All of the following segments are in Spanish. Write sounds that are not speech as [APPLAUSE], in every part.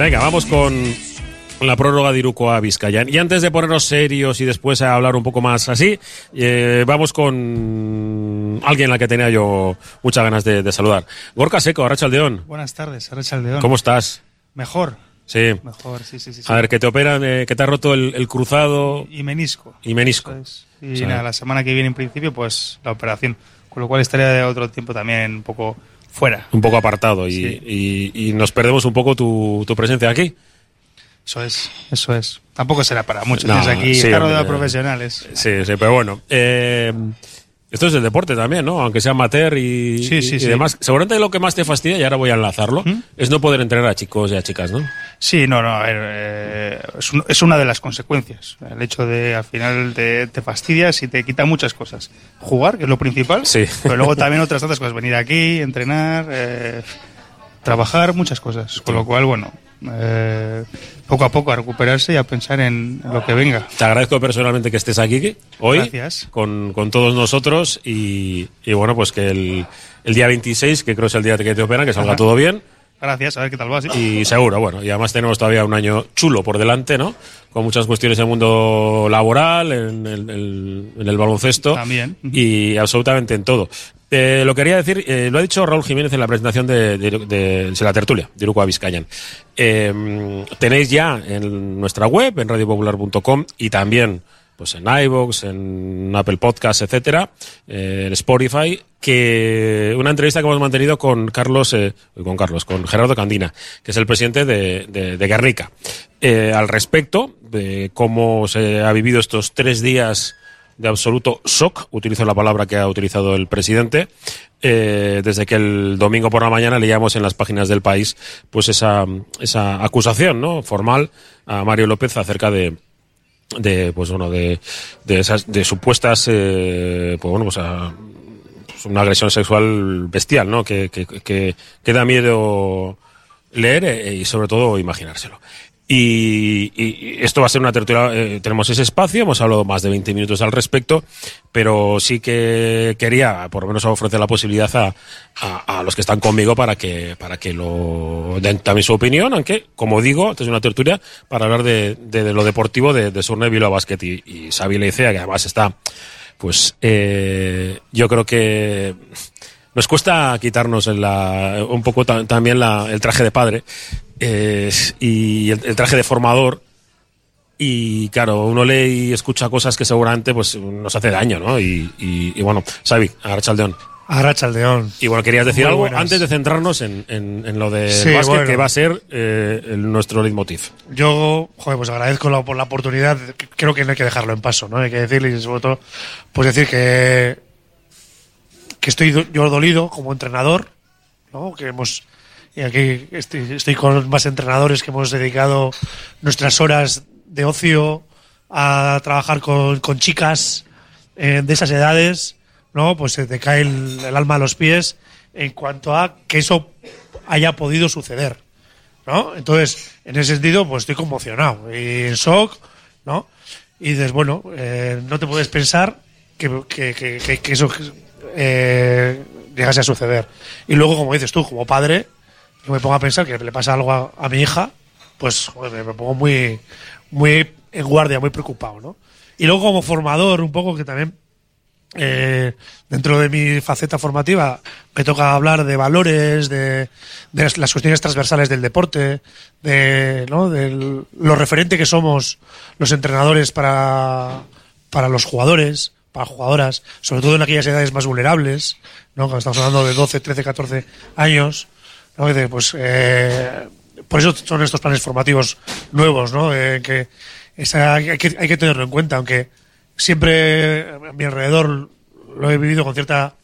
Venga, vamos con la prórroga de Iruko a Vizcaya. Y antes de ponernos serios y después a hablar un poco más así, eh, vamos con alguien a la que tenía yo muchas ganas de, de saludar. Gorka Seco, Arrachaldeón. Buenas tardes, Arrachaldeón. ¿Cómo estás? Mejor. Sí. Mejor, sí, sí, sí. A ver, que te operan, eh, que te ha roto el, el cruzado Y menisco. y menisco. Es. Y O sea- nada, la semana que viene en principio, pues la operación. Con lo cual estaría de otro tiempo también un poco fuera. Un poco apartado y, Sí. y- y nos perdemos un poco tu, tu presencia aquí. Eso es, eso es. Tampoco será para mucho. No, aquí, sí, está rodeado de profesionales. Sí, sí, pero bueno. eh, esto es el deporte también, ¿no? Aunque sea amateur y, Sí, sí, y sí. demás. Seguramente lo que más te fastidia, y ahora voy a enlazarlo, ¿Mm? es no poder entrenar a chicos y a chicas, ¿no? Sí, no, no, a ver, eh, es, un- es una de las consecuencias. El hecho de al final te, te fastidias y te quita muchas cosas. Jugar, que es lo principal, Sí. pero luego también otras tantas cosas. Venir aquí, entrenar, eh, trabajar, muchas cosas. Con lo cual, bueno, eh, poco a poco a recuperarse y a pensar en lo que venga. Te agradezco personalmente que estés aquí hoy Gracias. con, con todos nosotros y, y bueno, pues que el, el día 26, que creo es el día que te operan, que salga Ajá. todo bien. Gracias, a ver qué tal va. sí. Y seguro, bueno, y además tenemos todavía un año chulo por delante, ¿no? Con muchas cuestiones en el mundo laboral, en el, el- en el baloncesto. También. Y absolutamente en todo. Eh, lo quería decir, eh, lo ha dicho Raúl Jiménez en la presentación de, la tertulia de Uruguay Vizcayan. Eh, tenéis ya en nuestra web, en radiopopular.com y también pues en iVoox, en Apple Podcasts, etcétera, eh, en Spotify, que una entrevista que hemos mantenido con Carlos, con Carlos, con Gerardo Candina, que es el presidente de, Guernica, al respecto de cómo se ha vivido estos tres días de absoluto shock, utilizo la palabra que ha utilizado el presidente, eh, desde que el domingo por la mañana leíamos en las páginas del país pues esa, esa acusación ¿no? formal a Mario López acerca de, de pues bueno de, de esas de supuestas eh, pues bueno pues, a- pues una agresión sexual bestial no que, que, que, que da miedo leer eh, y sobre todo imaginárselo y, esto va a ser una tertulia, eh, tenemos ese espacio, hemos hablado más de 20 minutos al respecto, pero sí que quería, por lo menos, ofrecer la posibilidad a, a- los que están conmigo para que, para que lo den también su opinión, aunque, como digo, esta es una tertulia para hablar de, de- lo deportivo de, de Surne Bilbao Basket y, y Xavi Leicea, que además está, pues, eh, yo creo que nos cuesta quitarnos en la- un poco ta- también la- el traje de padre y el, el traje de formador. Y claro, uno lee y escucha cosas que seguramente pues nos hace daño, ¿no? Y, y- y bueno, Xavi, Arrachaldeón. Arrachaldeón. Y bueno, querías decir Muy algo buenas. antes de centrarnos en, en- en lo de Sí, básquet, bueno. que va a ser eh, el- nuestro leitmotiv. Yo, joder, pues agradezco la- por la oportunidad. Creo que no hay que dejarlo en paso, ¿no? Hay que decirle y sobre todo, pues decir que, que estoy do- yo dolido como entrenador, ¿no? Que hemos, y aquí estoy, estoy con más entrenadores que hemos dedicado nuestras horas de ocio a trabajar con, con chicas eh, de esas edades, ¿no? Pues se te cae el, el alma a los pies en cuanto a que eso haya podido suceder. ¿no? Entonces, en ese sentido, pues estoy conmocionado y en shock, ¿no? Y dices, bueno, eh, no te puedes pensar que, que, que, que- eso eh, llegase a suceder. Y luego, como dices tú, como padre, me pongo a pensar que le pasa algo a, mi hija, pues joder, me- pongo muy, muy en guardia, muy preocupado, ¿no? Y luego como formador, un poco que también eh, dentro de mi faceta formativa me toca hablar de valores, de, de las, cuestiones transversales del deporte, de ¿no? del- lo referente que somos los entrenadores para, para los jugadores, para jugadoras, sobre todo en aquellas edades más vulnerables, ¿no? cuando estamos hablando de 12, 13, 14 años. ¿No? Pues, eh, por eso son estos planes formativos nuevos, ¿no? Eh, que hay, que, tenerlo en cuenta, aunque siempre a mi alrededor lo he vivido con cierta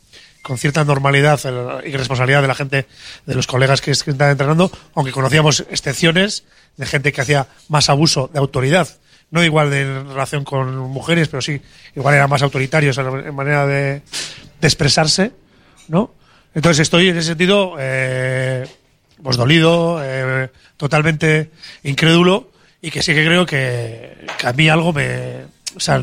con cierta normalidad y responsabilidad de la gente, de los colegas que, están entrenando, aunque conocíamos excepciones de gente que hacía más abuso de autoridad, no igual de en relación con mujeres, pero sí, igual eran más autoritarios en manera de, de expresarse, ¿no? Entonces estoy en ese sentido, eh, pues dolido, eh, totalmente incrédulo y que sí que creo que, a mí algo me, o sea,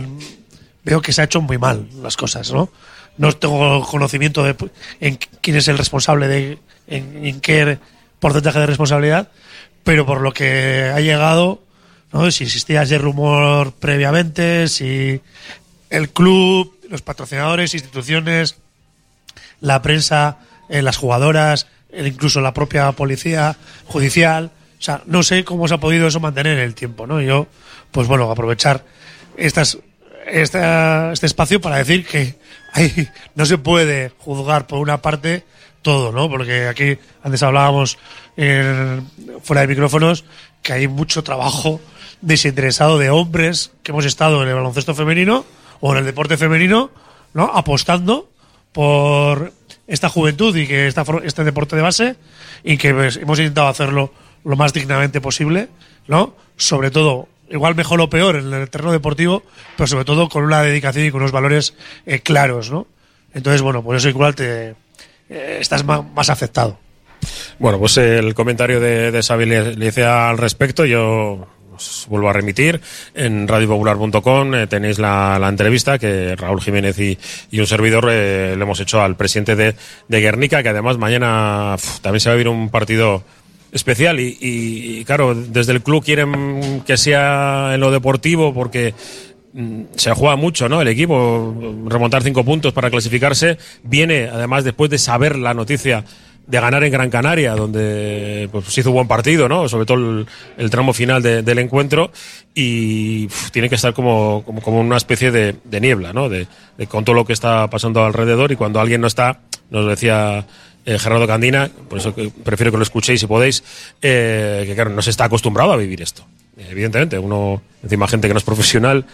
veo que se ha hecho muy mal las cosas, ¿no? No tengo conocimiento de en quién es el responsable de en, en qué porcentaje de responsabilidad, pero por lo que ha llegado, ¿no? si existía ese rumor previamente, si el club, los patrocinadores, instituciones, la prensa, eh, las jugadoras, eh, incluso la propia policía judicial, o sea, no sé cómo se ha podido eso mantener en el tiempo, ¿no? Yo, pues bueno, aprovechar estas, esta, este espacio para decir que ahí no se puede juzgar por una parte todo, ¿no? Porque aquí antes hablábamos en- fuera de micrófonos que hay mucho trabajo desinteresado de hombres que hemos estado en el baloncesto femenino o en el deporte femenino, ¿no? Apostando por esta juventud y que este deporte de base y que pues, hemos intentado hacerlo lo más dignamente posible, ¿no? Sobre todo, igual mejor o peor en el terreno deportivo, pero sobre todo con una dedicación y con unos valores eh, claros, ¿no? Entonces, bueno, por eso igual te eh, estás ma- más afectado. Bueno, pues el comentario de, de le, le al respecto. Yo os vuelvo a remitir. En radiopopular.com eh, tenéis la, entrevista que Raúl Jiménez y, un servidor eh, le hemos hecho al presidente de, de Guernica, que además mañana también se va a vivir un partido especial y, y- y, claro, desde el club quieren que sea en lo deportivo porque mm, se juega mucho, ¿no? El equipo, remontar cinco puntos para clasificarse, viene además después de saber la noticia de ganar en Gran Canaria, donde pues, se hizo un buen partido, ¿no? Sobre todo el, tramo final de- del encuentro y tiene que estar como, como, una especie de, niebla, ¿no? De, con todo lo que está pasando alrededor y cuando alguien no está, nos decía eh, Gerardo Candina, por eso prefiero que lo escuchéis si podéis, eh, que claro, no se está acostumbrado a vivir esto. Evidentemente, uno, encima gente que no es profesional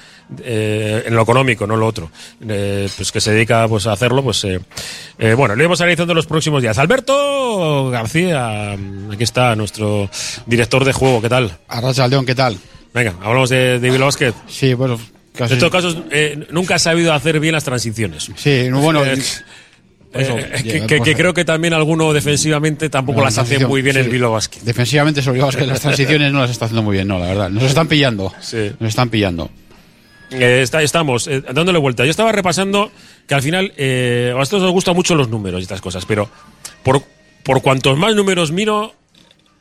eh, en lo económico, no en lo otro, eh, pues que se dedica pues, a hacerlo, pues eh, eh, bueno, lo iremos analizando en los próximos días. Alberto García, aquí está nuestro director de juego, ¿qué tal? Arracha León, ¿qué tal? Venga, hablamos de, de Basket. Sí, bueno, casi. En estos casos, eh, nunca ha sabido hacer bien las transiciones. Sí, no, bueno, eso, Eh, que, ya, que- que creo que también alguno defensivamente tampoco la las hace muy bien sí. el Bilbao Basket. defensivamente sobre que las transiciones no las está haciendo muy bien, no, la verdad. Nos están pillando. Sí. Nos están pillando. Eh, está- estamos eh, dándole vuelta. Yo estaba repasando que al final eh, a vosotros os gustan mucho los números y estas cosas, pero por, por cuantos más números miro,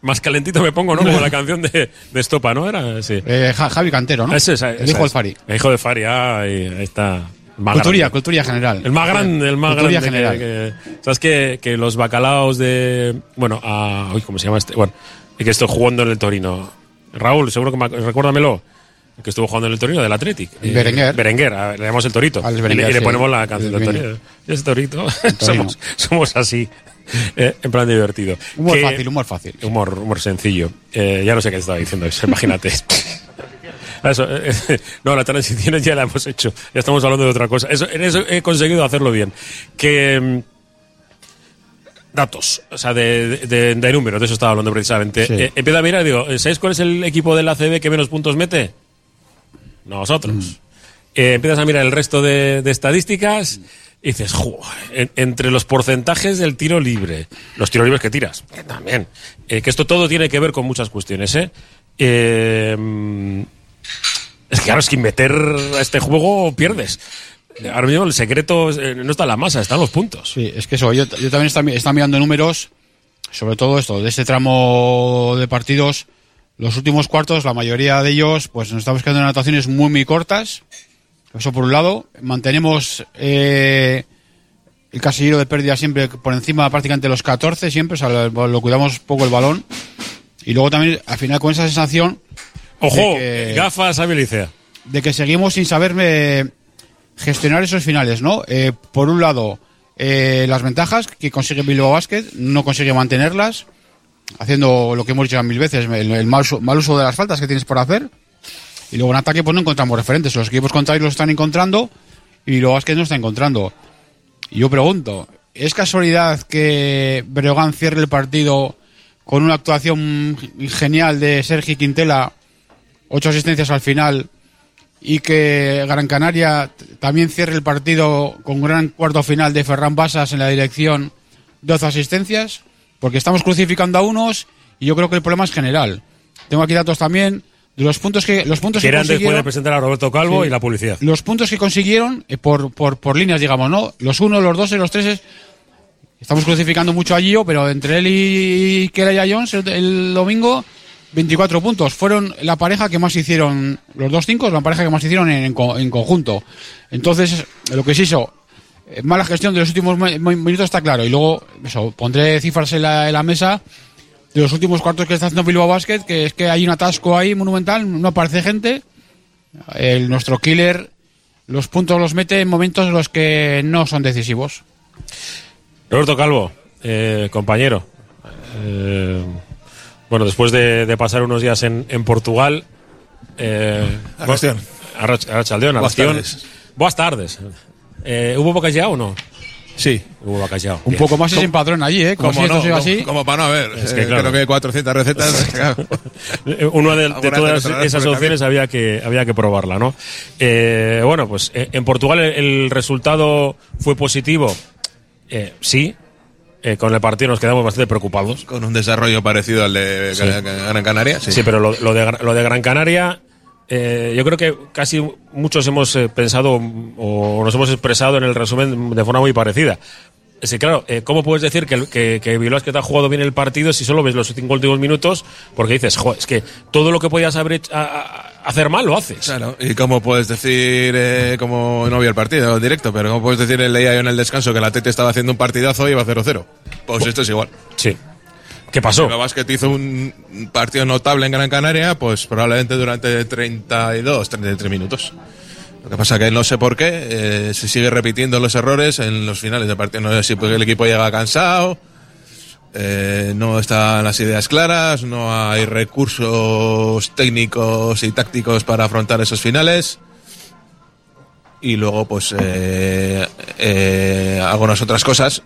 más calentito me pongo, ¿no? Como la [LAUGHS] canción de, de Estopa, ¿no? Era, sí. Eh, Ja- Javi Cantero, ¿no? Ese es, el hijo es. Fari. El hijo de Fari, ah, ahí, ahí está. Más Culturía, grande. culturía general. El más grande, el más Culturía grande. general. que- que- ¿Sabes que, que los bacalaos de. Bueno, a, uy, ¿cómo se llama este? Bueno, que estoy jugando en el Torino. Raúl, seguro que me, recuérdamelo. Que estuvo jugando en el Torino del Athletic. Eh, Berenguer. Berenguer, a- le llamamos el Torito. Alex y, le, Berenguer, y le sí. ponemos la canción del El Torino. [LAUGHS] Ese Torito. Somos, somos así. eh, en plan divertido. Humor Que- fácil, humor fácil. Humor, humor sencillo. Eh, ya no sé qué te estaba diciendo, eso, [LAUGHS] imagínate. Eso, eh, eh, [LAUGHS] no, la transición ya la hemos hecho. Ya estamos hablando de otra cosa. Eso, en eso he conseguido hacerlo bien. Que. mm, Datos, o sea, de, de, de números, de eso estaba hablando precisamente. Sí. Eh, empieza a mirar y digo, ¿sabéis cuál es el equipo del ACB que menos puntos mete? Nosotros. Eh, empiezas a mirar el resto de, de estadísticas y dices, "Jo, en- entre los porcentajes del tiro libre, los tiros libres que tiras, que también, eh, que esto todo tiene que ver con muchas cuestiones, ¿eh? Eh, mm, es que claro, es que meter a este juego pierdes. Ahora mismo el secreto eh, no está en la masa, está en los puntos. Sí, es que eso, yo, yo también estaba está mirando números, sobre todo esto, de este tramo de partidos, los últimos cuartos, la mayoría de ellos, pues nos estamos quedando en anotaciones muy, muy cortas. Eso por un lado. Mantenemos eh, el casillero de pérdida siempre por encima prácticamente de los 14, siempre, o sea, lo, lo cuidamos poco el balón. Y luego también, al final, con esa sensación Ojo, que- gafas a Licea. de que seguimos sin saber eh, gestionar esos finales, ¿no? Eh, por un lado, eh, las ventajas que consigue Bilbao Basket, no consigue mantenerlas, haciendo lo que hemos dicho mil veces, el, mal, uso, de las faltas que tienes por hacer. Y luego en ataque pues no encontramos referentes. Los equipos contrarios los están encontrando y Bilbao Basket no está encontrando. Y yo pregunto, ¿es casualidad que Breogán cierre el partido con una actuación genial de Sergi Quintela, ocho asistencias al final, y que Gran Canaria también cierre el partido con gran cuarto final de Ferran Basas en la dirección, 12 asistencias, porque estamos crucificando a unos y yo creo que el problema es general. Tengo aquí datos también de los puntos que los puntos que consiguieron, presentar a Roberto Calvo Sí. y la publicidad. los puntos que consiguieron eh, por, por, por líneas, digamos, ¿no? Los uno, los dos y los tres. Estamos crucificando mucho a Gio, pero entre él y Kelly Jones el, el domingo, 24 puntos. Fueron la pareja que más hicieron, los dos cinco, la pareja que más hicieron en, en en conjunto. Entonces, lo que se hizo, mala gestión de los últimos mi- mi- minutos está claro. Y luego, eso, pondré cifras en la, en la mesa de los últimos cuartos que está haciendo Bilbao Basket, que es que hay un atasco ahí monumental, no aparece gente. El, nuestro killer los puntos los mete en momentos en los que no son decisivos. Roberto Calvo, eh, compañero. eh, bueno, después de, de pasar unos días en, en Portugal. Eh, Arrachaldeón. Arrach- Arrachaldeón, Buenas tardes. Buenas tardes. Eh, ¿Hubo bacallao o no? Sí. Hubo bacallao. Un Bien. poco más es en padrón allí, ¿eh? Como, si esto no, siga como, así. como para no haber. Es que Eh, claro. Creo que hay 400 recetas. [LAUGHS] Una de, de todas esas opciones había que, había que probarla, ¿no? Eh, bueno, pues eh, en Portugal el, el resultado fue positivo. Eh, sí. Eh, con el partido nos quedamos bastante preocupados. Con un desarrollo parecido al de Sí. Gran Canaria. Sí. Sí, pero lo, lo de, lo de Gran Canaria, eh, yo creo que casi muchos hemos eh, pensado o nos hemos expresado en el resumen de forma muy parecida. Es que, claro, eh, ¿cómo puedes decir que, que, que Basket ha jugado bien el partido si solo ves los cinco últimos minutos? Porque dices, jo, es que todo lo que podías haber hecho- a- a- hacer mal lo haces. Claro, y cómo puedes decir, eh, como no vi el partido en directo, pero cómo puedes decir, leía yo en el descanso que la Tete estaba haciendo un partidazo y iba 0-0. Pues esto es igual. Sí. ¿Qué pasó? El Basket hizo un partido notable en Gran Canaria, pues probablemente durante 32, 33 minutos. Lo que pasa que no sé por qué eh, se sigue repitiendo los errores en los finales de partido. No sé si el equipo llega cansado, eh, no están las ideas claras, no hay recursos técnicos y tácticos para afrontar esos finales. Y luego, pues, eh, eh, algunas otras cosas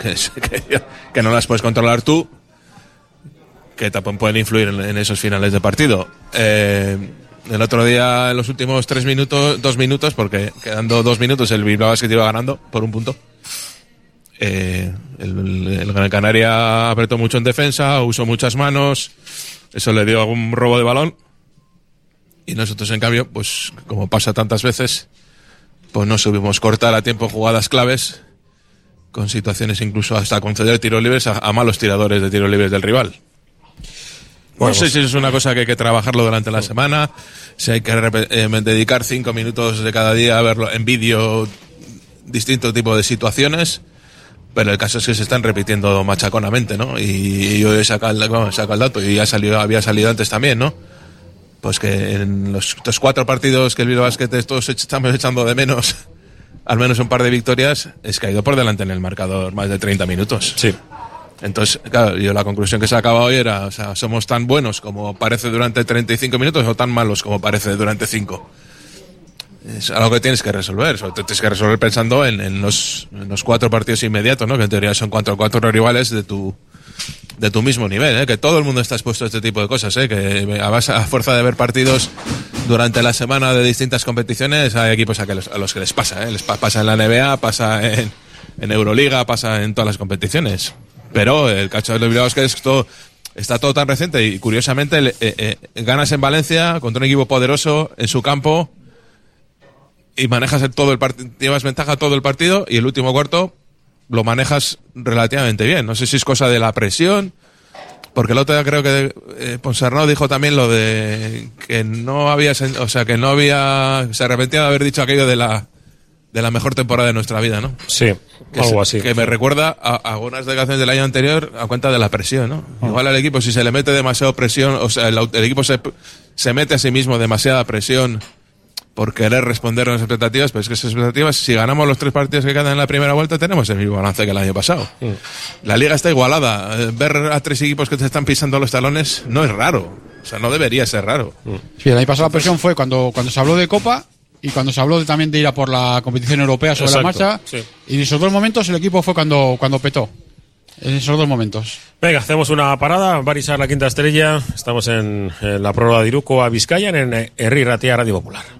que, que, que no las puedes controlar tú, que también pueden influir en, esos finales de partido. Eh, el otro día, en los últimos tres minutos, dos minutos, porque quedando dos minutos el Bilbao Basket iba ganando por un punto. Eh, el, el Gran Canaria apretó mucho en defensa, usó muchas manos, eso le dio algún robo de balón. Y nosotros, en cambio, pues como pasa tantas veces, pues no subimos cortar a tiempo jugadas claves, con situaciones incluso hasta conceder tiros libres a, a malos tiradores de tiros libres del rival. Bueno, no sé si es una cosa que hay que trabajarlo durante la semana, si hay que eh, dedicar cinco minutos de cada día a verlo en vídeo, distinto tipo de situaciones, pero el caso es que se están repitiendo machaconamente, ¿no? Y yo he sacado el, bueno, dato y ya salió, había salido antes también, ¿no? Pues que en los, estos cuatro partidos que el Bilbao Basket todos estamos echando de menos, al menos un par de victorias, es ido por delante en el marcador más de 30 minutos. Sí. Entonces, claro, yo la conclusión que sacaba hoy era, o sea, somos tan buenos como parece durante 35 minutos o tan malos como parece durante 5. Es algo que tienes que resolver, sobre todo tienes que resolver pensando en, en los, en los cuatro partidos inmediatos, ¿no? Que en teoría son cuatro, cuatro rivales de tu, de tu mismo nivel, ¿eh? que todo el mundo está expuesto a este tipo de cosas, ¿eh? que a, base- a fuerza de ver partidos durante la semana de distintas competiciones hay equipos a, que los, a los que les pasa, ¿eh? les pa- pasa en la NBA, pasa en, Euroliga, pasa en todas las competiciones. Pero el cacho de los Bilbao es que está todo tan reciente y curiosamente eh, eh, ganas en Valencia contra un equipo poderoso en su campo y manejas todo el partido, llevas ventaja todo el partido y el último cuarto lo manejas relativamente bien. No sé si es cosa de la presión, porque el otro día creo que eh, Ponsarnau dijo también lo de que no había, o sea, que no había, se arrepentía de haber dicho aquello de la de la mejor temporada de nuestra vida, ¿no? Sí, Que, algo se- así. que me recuerda a, a algunas declaraciones del año anterior a cuenta de la presión, ¿no? Ah. Igual al equipo, si se le mete demasiado presión, o sea, el, el equipo se, se mete a sí mismo demasiada presión por querer responder a las expectativas, pero es que esas expectativas, si ganamos los tres partidos que quedan en la primera vuelta, tenemos el mismo balance que el año pasado. La liga está igualada. Eh, Ver a tres equipos que te están pisando los talones no es raro. O sea, no debería ser raro. Sí, el año pasado la presión fue cuando, cuando se habló de Copa y cuando se habló de- también de ir a por la competición europea sobre la marcha. sí. Y en esos dos momentos el equipo fue cuando, cuando petó. En esos dos momentos. Venga, hacemos una parada. Barisar la quinta estrella. Estamos en, en la prueba de Iruko a Vizcayan en eh, Herri Ratia Radio Popular.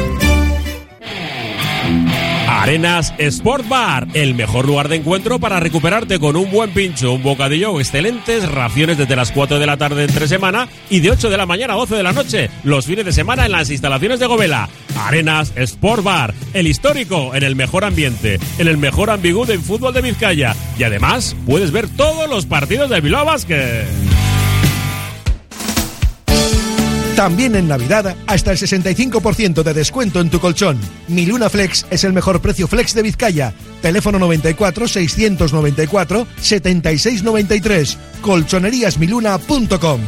Arenas Sport Bar, el mejor lugar de encuentro para recuperarte con un buen pincho, un bocadillo, excelentes raciones desde las 4 de la tarde entre semana y de 8 de la mañana a 12 de la noche, los fines de semana en las instalaciones de Govela. Arenas Sport Bar, el histórico, en el mejor ambiente, en el mejor ambigú del fútbol de Vizcaya. Y además puedes ver todos los partidos de Bilbao Basket. También en Navidad, hasta el 65% de descuento en tu colchón. Mi Luna Flex es el mejor precio flex de Vizcaya. Teléfono 94 694 7693. Colchoneríasmiluna.com.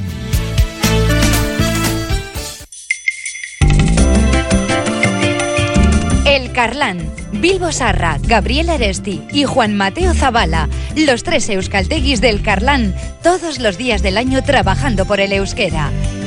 El Carlán, Bilbo Sarra, Gabriel Eresti y Juan Mateo Zavala, los tres euskalteguis del Carlán, todos los días del año trabajando por el euskera.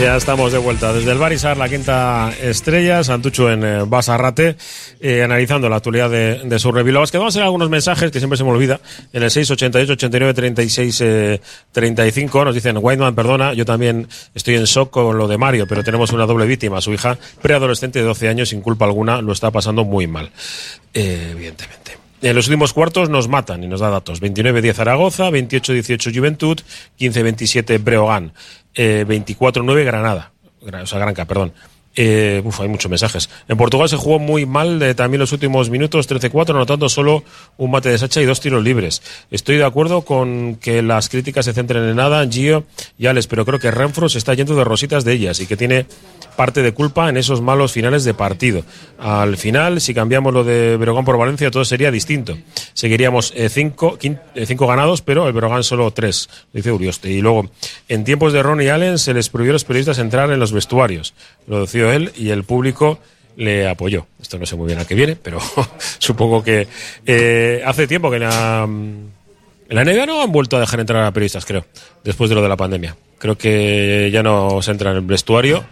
Ya estamos de vuelta desde el Barisar, la quinta estrella, Santucho en eh, Basarrate, eh, analizando la actualidad de, de su que vamos a hacer algunos mensajes que siempre se me olvida. En el 688 89 36 eh, 35 nos dicen, Whiteman, perdona, yo también estoy en shock con lo de Mario, pero tenemos una doble víctima. Su hija, preadolescente de 12 años, sin culpa alguna, lo está pasando muy mal. Eh, evidentemente. En los últimos cuartos nos matan y nos da datos. 29-10 Zaragoza, 28-18 Juventud, 15-27 Breogán, eh, 24-9 Granada. Gra- O sea, Granca, perdón. Eh, uf, hay muchos mensajes. En Portugal se jugó muy mal de, también los últimos minutos, 13-4, anotando solo un mate de Sacha y dos tiros libres. Estoy de acuerdo con que las críticas se centren en nada, Gio y Alex, pero creo que Renfro se está yendo de rositas de ellas y que tiene parte de culpa en esos malos finales de partido. Al final, si cambiamos lo de Berogán por Valencia, todo sería distinto. Seguiríamos eh, cinco, eh, cinco ganados, pero el Berogán solo tres, dice Urioste. Y luego, en tiempos de Ron y Allen se les prohibió a los periodistas entrar en los vestuarios. Lo él y el público le apoyó. Esto no sé muy bien a qué viene, pero [LAUGHS] supongo que eh, hace tiempo que en la NBA no han vuelto a dejar entrar a periodistas, creo, después de lo de la pandemia. Creo que ya no se entra en el vestuario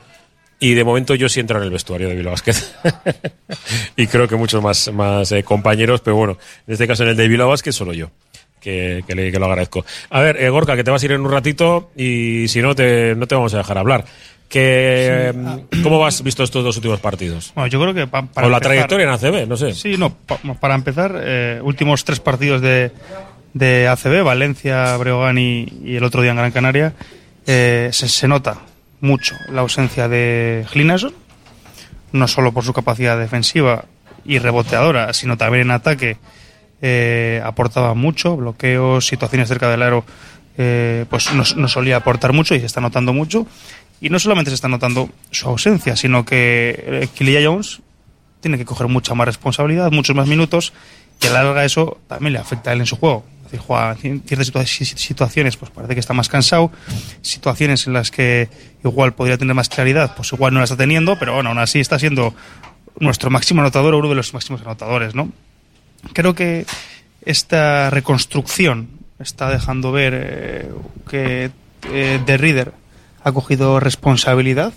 y de momento yo sí entro en el vestuario de Bilbao Basket. [LAUGHS] y creo que muchos más, eh, compañeros, pero bueno, en este caso en el de Bilbao Basket solo yo. Que, que le- que lo agradezco. A ver, eh, Gorka, que te vas a ir en un ratito y si no te, no te vamos a dejar hablar. Que, mm, ¿Cómo has visto estos dos últimos partidos? Bueno, yo creo que pa- para o la empezar- trayectoria en ACB, no sé. Sí, no, pa- para empezar, eh, últimos tres partidos de, de ACB, Valencia, Breogán y, y el otro día en Gran Canaria, eh, se, se nota mucho la ausencia de Glinason, no solo por su capacidad defensiva y reboteadora, sino también en ataque eh, aportaba mucho, bloqueos, situaciones cerca del aro, eh, pues no, no solía aportar mucho y se está notando mucho. Y no solamente se está notando su ausencia, sino que eh, Killia Jones tiene que coger mucha más responsabilidad, muchos más minutos, y a la larga eso también le afecta a él en su juego. Es decir, juega en ciertas situa- si- situaciones, pues parece que está más cansado. Situaciones en las que igual podría tener más claridad, pues igual no la está teniendo, pero bueno, aún así está siendo nuestro máximo anotador o uno de los máximos anotadores, ¿no? Creo que esta reconstrucción está dejando ver eh, que eh, The Reader ha cogido responsabilidad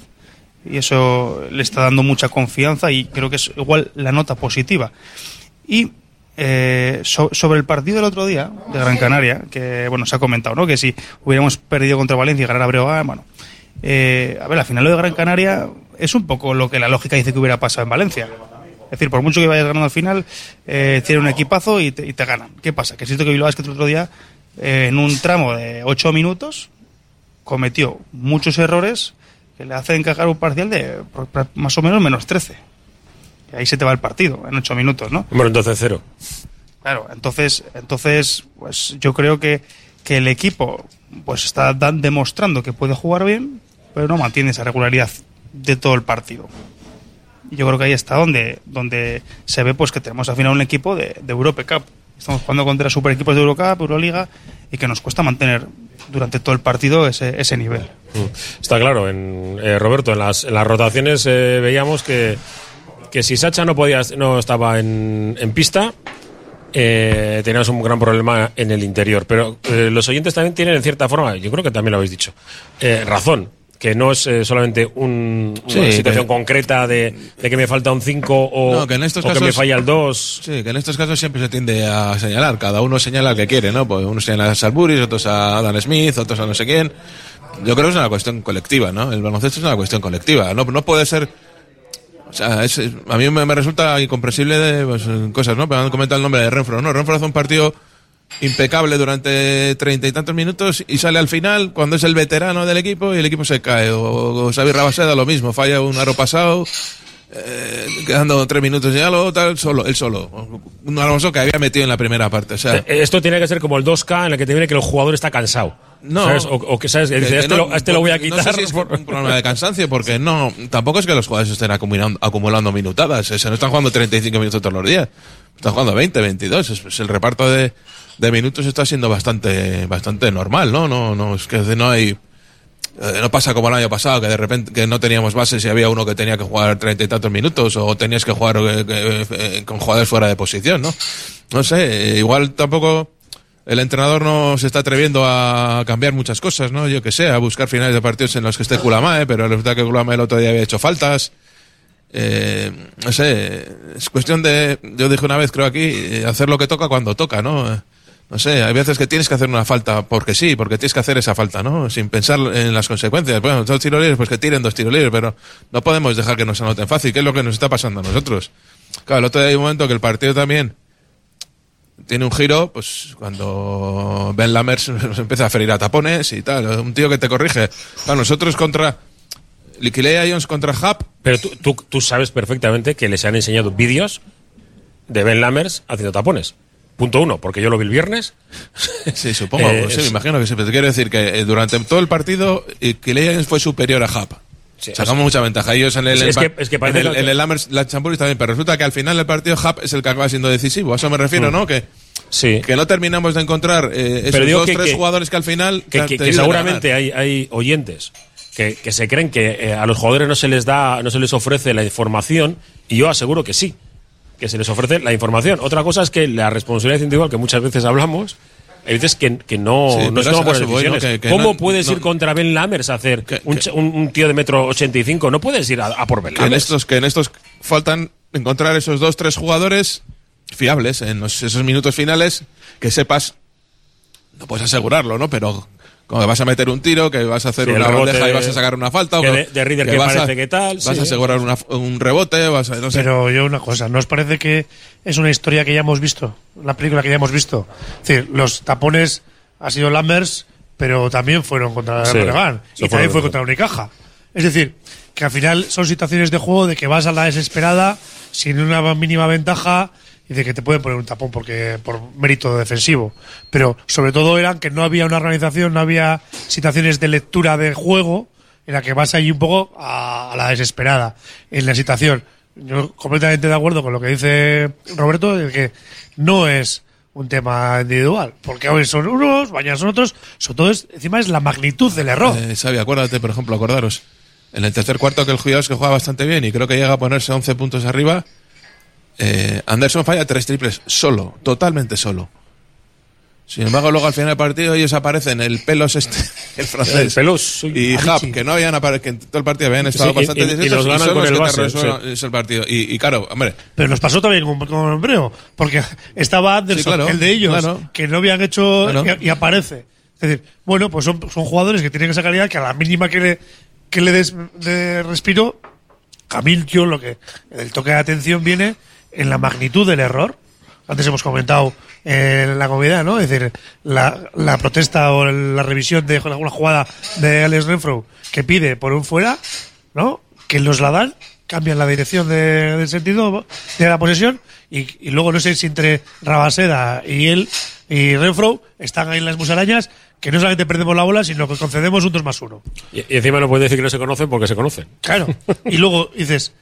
y eso le está dando mucha confianza y creo que es igual la nota positiva. Y eh, so- sobre el partido del otro día de Gran Canaria, que bueno, se ha comentado, ¿no? Que si hubiéramos perdido contra Valencia y ganar a Breogán, bueno. eh, a ver, la final lo de Gran Canaria es un poco lo que la lógica dice que hubiera pasado en Valencia. Es decir, por mucho que vayas ganando al final, eh, tiene un equipazo y te, y te ganan. ¿Qué pasa? Que es cierto que Bilbao Basket el otro día, eh, en un tramo de 8 minutos, cometió muchos errores que le hacen encajar un parcial de por- más o menos menos 13. Y ahí se te va el partido, en 8 minutos, ¿no? Bueno, entonces cero. Claro, entonces, entonces pues yo creo que, que el equipo pues está dan- demostrando que puede jugar bien, pero no mantiene esa regularidad de todo el partido. Yo creo que ahí está donde, donde se ve pues que tenemos al final un equipo de, de Europe Cup. Estamos jugando contra super equipos de Eurocup, Euroliga, y que nos cuesta mantener durante todo el partido ese, ese nivel. Mm. Está claro, en, eh, Roberto, en las, en las rotaciones eh, veíamos que, que si Sacha no podía, no estaba en, en pista, eh, teníamos un gran problema en el interior. Pero eh, los oyentes también tienen, en cierta forma, yo creo que también lo habéis dicho, eh, razón. Que no es eh, solamente un- Sí, una situación que- concreta de, de que me falta un 5 o, No, que en estos o que me falla el 2. Sí, que en estos casos siempre se tiende a señalar. Cada uno señala al que quiere, ¿no? Pues unos señala a Salburis, otros a Adam Smith, otros a no sé quién. Yo creo que es una cuestión colectiva, ¿no? El baloncesto es una cuestión colectiva. No, no puede ser. O sea, es- es- a mí me, me resulta incomprensible de pues, cosas, ¿no? Pero han comentado el nombre de Renfro, ¿no? Renfro hace un partido impecable durante treinta y tantos minutos y sale al final cuando es el veterano del equipo y el equipo se cae. O, o Xavi Rabaseda lo mismo, falla un aro pasado, eh, quedando tres minutos y algo, tal, solo, él solo. Un Alonso que había metido en la primera parte. O sea, Eh, Esto tiene que ser como el 2K en el que te viene que el jugador está cansado. No. ¿Sabes? O, o que sabes, que dice, que este, no- lo, este lo voy a no quitar. sé si es [LAUGHS] por- un problema de cansancio, porque no, tampoco es que los jugadores estén acumulando, acumulando minutadas. Se no están jugando 35 minutos todos los días. Están jugando 20, 22. Es- el reparto de, de minutos está siendo bastante, bastante normal, ¿no? No, no, es que no hay, eh, no pasa como el año pasado, que de repente que no teníamos bases y había uno que tenía que jugar treinta y tantos minutos, o tenías que jugar eh, eh, con jugadores fuera de posición, ¿no? No sé, eh, igual tampoco el entrenador no se está atreviendo a cambiar muchas cosas, ¿no? Yo que sé, a buscar finales de partidos en los que esté Kulamae, pero resulta que Kulamae el otro día había hecho faltas. Eh, no sé, es cuestión de, yo dije una vez, creo aquí, eh, hacer lo que toca cuando toca, ¿no? Eh, No sé, hay veces que tienes que hacer una falta porque sí, porque tienes que hacer esa falta, ¿no? Sin pensar en las consecuencias. Bueno, dos tiros libres, pues que tiren dos tiros libres, pero no podemos dejar que nos anoten fácil, que es lo que nos está pasando a nosotros. Claro, el otro día hay un momento que el partido también tiene un giro, pues cuando Ben Lammers nos [LAUGHS] empieza a ferir a tapones y tal, un tío que te corrige. Claro, nosotros contra Liquilea Jones contra Hub, Pero tú, tú, tú sabes perfectamente que les han enseñado vídeos de Ben Lammers haciendo tapones. Punto uno, porque yo lo vi el viernes. [LAUGHS] Sí, supongo, Eh, sí, me imagino que sí, pero te quiero decir que eh, durante todo el partido Liquilea fue superior a Hub. Sí, Sacamos mucha ventaja. Ellos en el, Es que- es que en el, que- en el Lammers, la Chamburis también, pero resulta que al final del partido Hub es el que acaba siendo decisivo. A eso me refiero, ¿no? Que, Sí. que no terminamos de encontrar eh, esos dos, que- tres que- jugadores que al final que, que- seguramente hay, hay oyentes que, que se creen que eh, a los jugadores no se les da, no se les ofrece la información, y yo aseguro que sí, que se les ofrece la información. Otra cosa es que la responsabilidad individual, que muchas veces hablamos, hay veces que, que no, Sí, no se toman a buenas eso voy, ¿no? decisiones. Que- ¿Cómo no- puedes ir contra Ben Lammers a hacer un, un- tío de metro 85? No puedes ir a, a por Ben que en Lammers. estos que en estos faltan encontrar esos dos tres jugadores fiables en los- esos minutos finales que sepas no puedes asegurarlo no pero como que vas a meter un tiro que vas a hacer Sí, una rebote bandeja y vas a sacar una falta o que de- de Reader que vas parece a, que tal, vas sí, a asegurar una- un rebote vas a, no sé. Pero yo una cosa, ¿no os parece que es una historia que ya hemos visto? La película que ya hemos visto. Es decir, los tapones ha sido Lammers, pero también fueron contra Sí, eso Y fue también fue contra Unicaja. Es decir, que al final son situaciones de juego de que vas a la desesperada sin una mínima ventaja de que te pueden poner un tapón porque por mérito defensivo. Pero sobre todo eran que no había una organización, no había situaciones de lectura de juego en la que vas allí un poco a, a la desesperada en la situación. Yo completamente de acuerdo con lo que dice Roberto, de que no es un tema individual. Porque hoy son unos, mañana son otros. Sobre todo, es- encima es la magnitud del error. Eh, acuérdate, por ejemplo, acordaros. En el tercer cuarto que el Juventus que juega bastante bien y creo que llega a ponerse 11 puntos arriba, eh, Anderson falla tres triples solo, totalmente solo. Sin embargo, luego al final del partido ellos aparecen, el Pelos este, [LAUGHS] el francés, El Pelos, y. Hub, que no habían aparecido, que en todo el partido habían estado Sí, y- bastante y- y discretos los ganan con los el base, resuelven el partido. Y, y claro, hombre, Pero nos pasó también con, con Hebreo, porque estaba Anderson, Sí, claro, el de ellos, claro. que no habían hecho y, y aparece. Es decir, bueno, pues son, son jugadores que tienen esa calidad que a la mínima que le, que le des de respiro, yo lo que el toque de atención viene en la magnitud del error. Antes hemos comentado en la comida, ¿no? Es decir, la, la protesta o la revisión de alguna jugada de Alex Renfro que pide por un fuera, ¿no? Que los la dan, cambian la dirección de- del sentido de la posesión y, y luego no sé si entre Rabaseda y él y Renfro están ahí en las musarañas que no solamente perdemos la bola, sino que concedemos un 2 más 1. Y, y encima no pueden decir que no se conocen porque se conocen. Claro. [LAUGHS] Y luego dices,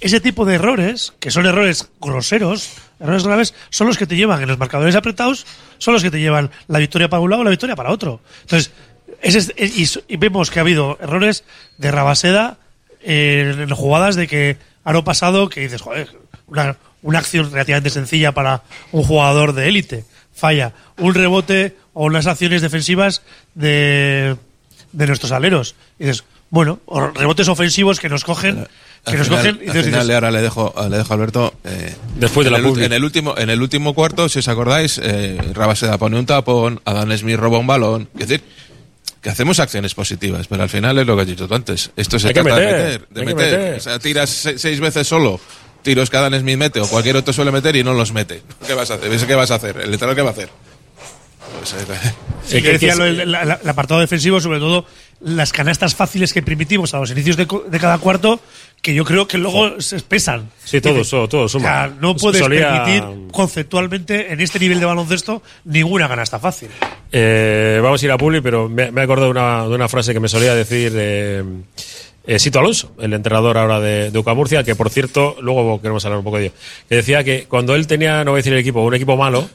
ese tipo de errores, que son errores groseros, errores graves, son los que te llevan en los marcadores apretados, son los que te llevan la victoria para un lado o la victoria para otro. Entonces, ese es- y, y vemos que ha habido errores de Rabaseda en, en jugadas de que aro pasado que dices, joder, una, una acción relativamente sencilla para un jugador de élite. Falla. Un rebote o unas acciones defensivas de, de nuestros aleros. Y dices, bueno, o rebotes ofensivos que nos cogen, que al nos final, cogen y al final, ahora le dejo, le dejo a Alberto. eh, Después de en la el, ulti- publi. en el último En el último cuarto, si os acordáis, eh, Rabaseda pone un tapón, Adán Smith roba un balón. Es decir, que hacemos acciones positivas, pero al final es lo que has dicho tú antes. Esto se Hay que trata de meter. De hay que meter. meter. O sea, tiras se- seis veces solo. Tiros que Adán Smith mete o cualquier otro suele meter y no los mete. [LAUGHS] ¿Qué vas a hacer? ¿Ves ¿Qué vas a hacer? ¿El letrero qué va a hacer? Pues, eh, [LAUGHS] Sí, que decía lo del- la- la- el apartado defensivo, sobre todo las canastas fáciles que permitimos a los inicios de, de cada cuarto, que yo creo que luego se pesan. Sí, todo, Dices, todo, suma. o sea, no Es- puedes solía- permitir conceptualmente en este nivel de baloncesto ninguna canasta fácil. Eh, vamos a ir a Publi, pero me, me he acordado de una, de una frase que me solía decir eh, eh, Sito Alonso, el entrenador ahora de, de UCA Murcia, que por cierto, luego queremos hablar un poco de ello, que decía que cuando él tenía, no voy a decir el equipo, un equipo malo,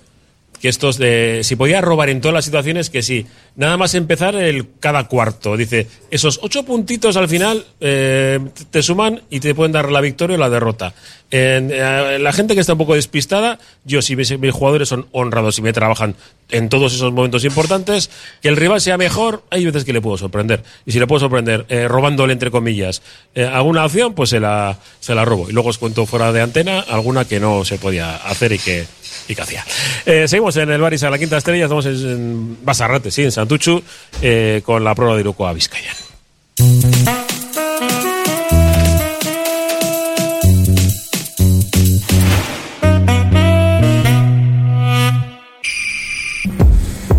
que estos de si podía robar en todas las situaciones que sí. Nada más empezar el cada cuarto. Dice esos ocho puntitos al final eh, te suman y te pueden dar la victoria o la derrota. En, eh, la gente que está un poco despistada yo si mis, mis jugadores son honrados y me trabajan en todos esos momentos importantes que el rival sea mejor hay veces que le puedo sorprender. Y si le puedo sorprender eh, robándole entre comillas eh, alguna opción pues se la se la robo. Y luego os cuento fuera de antena alguna que no se podía hacer y que y que hacía. Eh, seguimos en el Baris a la Quinta Estrella, estamos en, Basarrate, sí, en Santuchu, eh, con la prueba de Irukoa Vizcaya.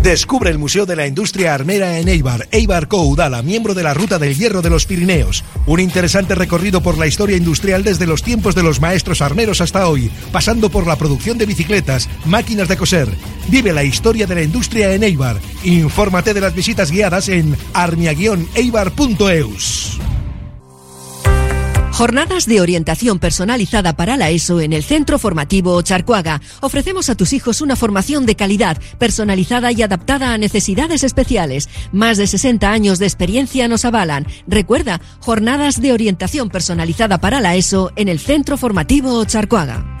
Descubre el Museo de la Industria Armera en Eibar, Eibar Coudala, miembro de la Ruta del Hierro de los Pirineos. Un interesante recorrido por la historia industrial desde los tiempos de los maestros armeros hasta hoy, pasando por la producción de bicicletas, máquinas de coser. Vive la historia de la industria en Eibar. Infórmate de las visitas guiadas en armia-eibar.eus. Jornadas de orientación personalizada para la ESO en el Centro Formativo Charcuaga. Ofrecemos a tus hijos una formación de calidad, personalizada y adaptada a necesidades especiales. Más de 60 años de experiencia nos avalan. Recuerda, jornadas de orientación personalizada para la ESO en el Centro Formativo Charcuaga.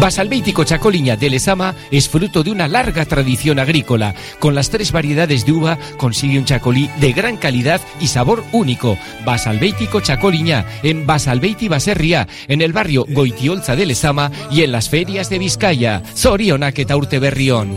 Basalbéitico Chacoliña de Lezama es fruto de una larga tradición agrícola. Con las tres variedades de uva consigue un chacolí de gran calidad y sabor único. Basalbéitico Chacoliña en Basalbeiti Baserria, en el barrio Goitiolza de Lezama y en las ferias de Vizcaya. Soriona que taurte berrión.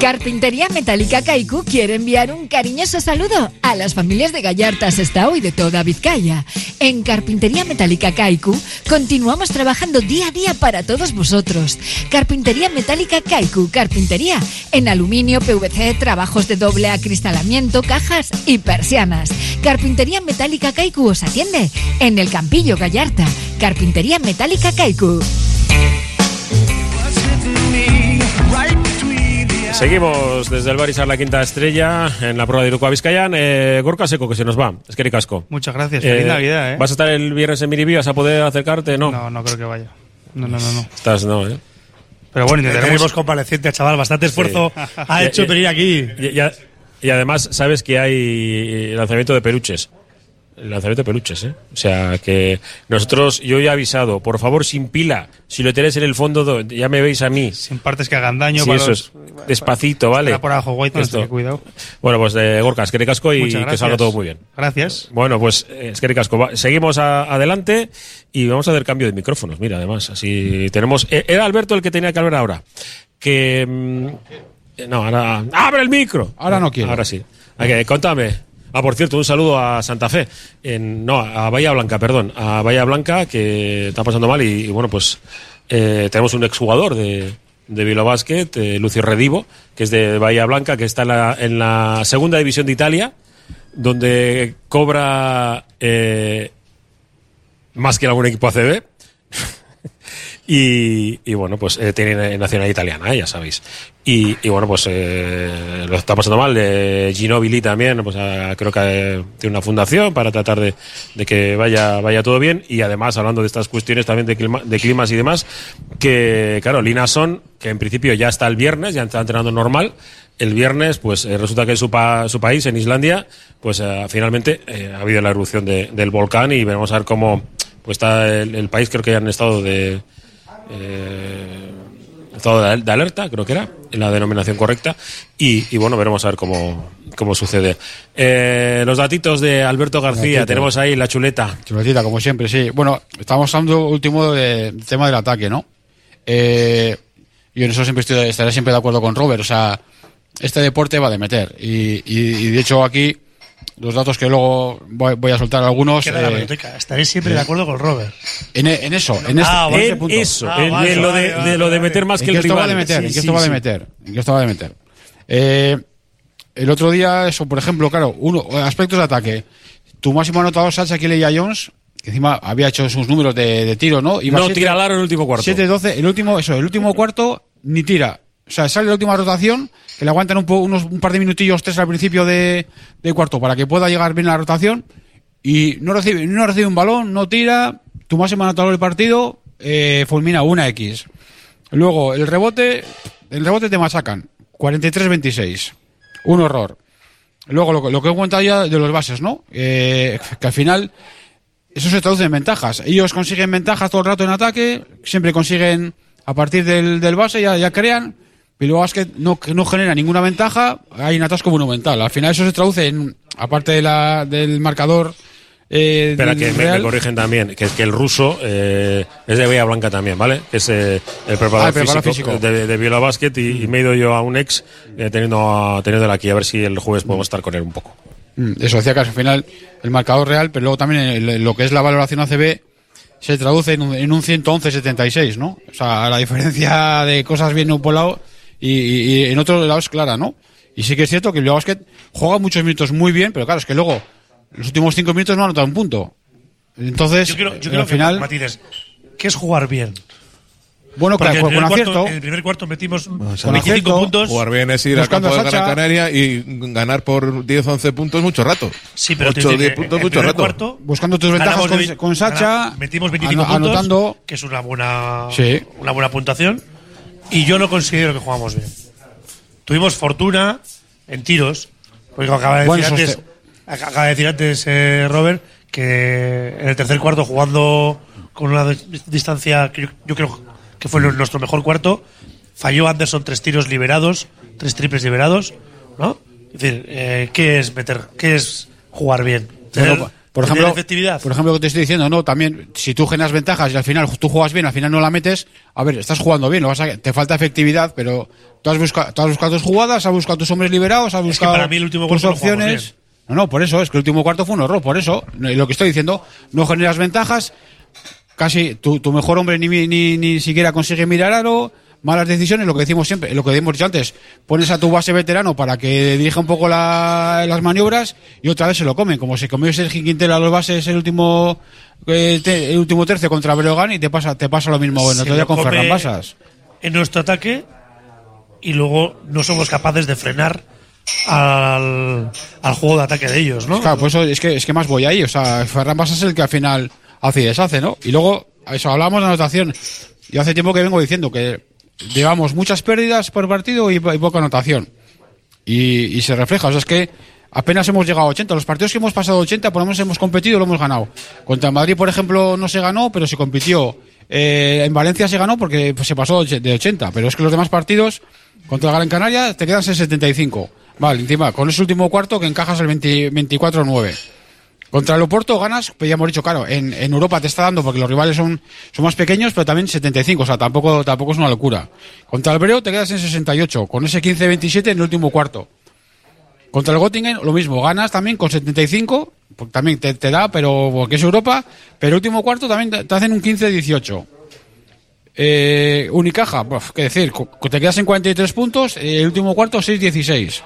Carpintería Metálica Kaiku quiere enviar un cariñoso saludo a las familias de Gallarta, Sestao y de toda Vizcaya. En Carpintería Metálica Kaiku continuamos trabajando día a día para todos vosotros. Carpintería Metálica Kaiku, carpintería en aluminio, PVC, trabajos de doble acristalamiento, cajas y persianas. Carpintería Metálica Kaiku os atiende en el Campillo Gallarta. Carpintería Metálica Kaiku. Seguimos desde el Barisar la quinta estrella en la prueba de Iruko a Vizcayan. Eh, Gorka Seco, que se nos va. Es que casco. Muchas gracias. Feliz Navidad, ¿eh? ¿Vas a estar el viernes en Miribí? ¿Vas a poder acercarte? No. No, no creo que vaya. No, no, no. no. Estás, no, ¿eh? Pero bueno, intentaremos compareciente, chaval. Bastante esfuerzo [LAUGHS] ha hecho venir aquí. Y, y, y además, sabes que hay lanzamiento de peluches. Lanzamiento de peluches, ¿eh? O sea, que nosotros, yo ya he avisado, por favor, sin pila. Si lo tenéis en el fondo, ya me veis a mí. Sin partes que hagan daño. Sí, para eso los- es. Despacito, ¿vale? Por abajo, White, no cuidado. Bueno, pues de Gorkas, que casco y que salga todo muy bien. Gracias. Bueno, pues eh, es que casco. Seguimos a- adelante y vamos a hacer cambio de micrófonos. Mira, además, así tenemos. eh, Era Alberto el que tenía que hablar ahora. Que. mm, eh, no, ahora. ¡Abre el micro! Ahora no quiero. Ahora sí. Ok, contame. Ah, por cierto, un saludo a Santa Fe. En, no, a Bahía Blanca, perdón. A Bahía Blanca, que está pasando mal. Y, bueno, pues eh, tenemos un exjugador de, de Bilbao Basket, eh, Lucio Redivo, que es de Bahía Blanca, que está en la, en la segunda división de Italia, donde cobra eh, más que algún equipo ACB. [LAUGHS] Y, y bueno, pues eh, tiene nacionalidad italiana, ya sabéis. Y, bueno, pues eh, lo está pasando mal. Eh, Ginobili también, pues ah, creo que eh, tiene una fundación para tratar de, de que vaya, vaya todo bien. Y además, hablando de estas cuestiones también de, clima- de climas y demás, que claro, Lina Son, que en principio ya está el viernes, ya está entrenando normal. El viernes, pues eh, resulta que su, pa- su país, en Islandia, pues eh, finalmente ha habido la erupción de- del volcán y veremos a ver cómo pues está el, el país, creo que ya en estado de, estado de, de alerta, creo que era, la denominación correcta, y, y bueno, veremos a ver cómo, cómo sucede. Eh, los datitos de Alberto García, tenemos ahí la chuleta. Chuletita, como siempre, sí. Bueno, estamos hablando último del tema del ataque, ¿no? Eh, yo en eso siempre estoy, estaré siempre de acuerdo con Robert. O sea, este deporte va de meter. Y, y- y de hecho aquí, los datos que luego voy, voy a soltar algunos. Queda la eh, biblioteca. Estaré siempre de acuerdo con Robert. en, en eso, en, este, Ah, en ese En punto. eso, Ah, en, vale, en lo de, vale, de lo de meter más ¿En que qué el esto va rival. de meter? Sí, ¿En qué sí, esto va de meter? ¿En qué esto va de meter? Eh, el otro día, eso, por ejemplo, claro, uno, aspectos de ataque. Tu máximo anotador, Sacha Kelly Jones, que encima había hecho sus números de, de tiro, ¿no? Iba No siete- tira largo en el último cuarto. 7-12, el último, eso, el último cuarto ni tira. O sea, sale la última rotación, que le aguantan un, po- unos, un par de minutillos, tres al principio de, de cuarto, para que pueda llegar bien la rotación. Y no recibe, no recibe un balón, no tira. Tu máximo anotador del partido, eh, fulmina una X. Luego, el rebote, el rebote te machacan. 43-26. Un horror. Luego, lo, lo que he comentado ya de los bases, ¿no? Eh, que al final, eso se traduce en ventajas. Ellos consiguen ventajas todo el rato en ataque, siempre consiguen a partir del, del base, ya, ya crean. Es que no, no genera ninguna ventaja, hay un atasco monumental. Al final eso se traduce en, aparte de la, del marcador eh, Espera, que me, me corrigen también, que, que el ruso eh, es de Bahía Blanca también, ¿vale? Que es eh, el preparador, Ah, el preparador físico, físico. de, de Viola Basket y, y me he ido yo a un ex eh, teniendo teniéndole aquí, a ver si el jueves podemos estar con él un poco. Mm, Eso decía que al final el marcador real, pero luego también el- lo que es la valoración ACB, se traduce en un, en un 111-76, ¿no? O sea, la diferencia de cosas viene por un lado y, y- y en otro lado es clara, ¿no? Y sí que es cierto que el Bilbao Basket juega muchos minutos muy bien, pero claro, es que luego los últimos cinco minutos no ha anotado un punto. Entonces, Yo creo, yo creo al final, que matices. ¿Qué es jugar bien? bueno, claro, en, con, el con primer cuarto, acierto, en el primer cuarto metimos Con 25 acierto, puntos. Jugar bien es ir al Buscando campo a de Gran. Canaria y ganar por 10 11 puntos mucho rato. Sí, pero te 8 digo 10 que puntos el mucho primer rato. cuarto buscando tus ventajas con, con Sacha, metimos 25 ano- puntos, anotando. que es una buena, Sí. una buena puntuación. Y yo no considero que jugamos bien. Tuvimos fortuna en tiros. Porque acaba de decir antes, acaba de decir antes eh, Robert que en el tercer cuarto jugando con una dis- distancia que yo, yo creo que fue nuestro mejor cuarto, falló Anderson tres tiros liberados, tres triples liberados, ¿no? Es decir, eh, ¿qué es meter, qué es jugar bien? Tener- Bueno, por ejemplo, efectividad. por ejemplo, lo que te estoy diciendo, no, también, si tú generas ventajas y al final tú juegas bien, al final no la metes, a ver, estás jugando bien, lo vas a- te falta efectividad, pero tú has, buscado, tú has buscado tus jugadas, has buscado tus hombres liberados, has que buscado para mí el último tus opciones. No, no, por eso, es que el último cuarto fue un error, por eso, lo que estoy diciendo, no generas ventajas, casi tu, tu mejor hombre ni, ni, ni siquiera consigue mirar aro, malas decisiones, lo que decimos siempre, lo que hemos dicho antes, pones a tu base veterano para que dirija un poco la- las maniobras y otra vez se lo comen, como se comió Sergio Quintero a los bases el último eh, te- el último tercio contra Breogán y te pasa te pasa lo mismo día lo con Ferran Basas. en nuestro ataque y luego no somos capaces de frenar al, al juego de ataque de ellos, ¿no? Claro, pues eso es que es que más voy ahí, o sea, Ferran Basas es el que al final hace y deshace, ¿no? Y luego, eso hablamos de anotación. Yo hace tiempo que vengo diciendo que llevamos muchas pérdidas por partido y, po- y poca anotación. Y, y se refleja, o sea, es que apenas hemos llegado a 80. Los partidos que hemos pasado 80, por lo menos hemos competido y lo hemos ganado. Contra Madrid, por ejemplo, no se ganó, pero se compitió. Eh, en Valencia se ganó porque pues, se pasó de 80, pero es que los demás partidos contra Gran Canaria te quedas en 75. Vale, encima, con ese último cuarto que encajas el 20 24-9. Contra el Oporto ganas, pues ya hemos dicho, claro, en, Europa te está dando porque los rivales son, son más pequeños, pero también 75, o sea, tampoco, tampoco es una locura. Contra el Breo te quedas en 68, con ese 15-27 en el último cuarto. Contra el Göttingen, lo mismo, ganas también con 75, porque también te, da, pero porque es Europa, pero el último cuarto también te hacen un 15-18. Eh, Unicaja, buf, qué decir, te quedas en 43 puntos, eh, el último cuarto 6-16.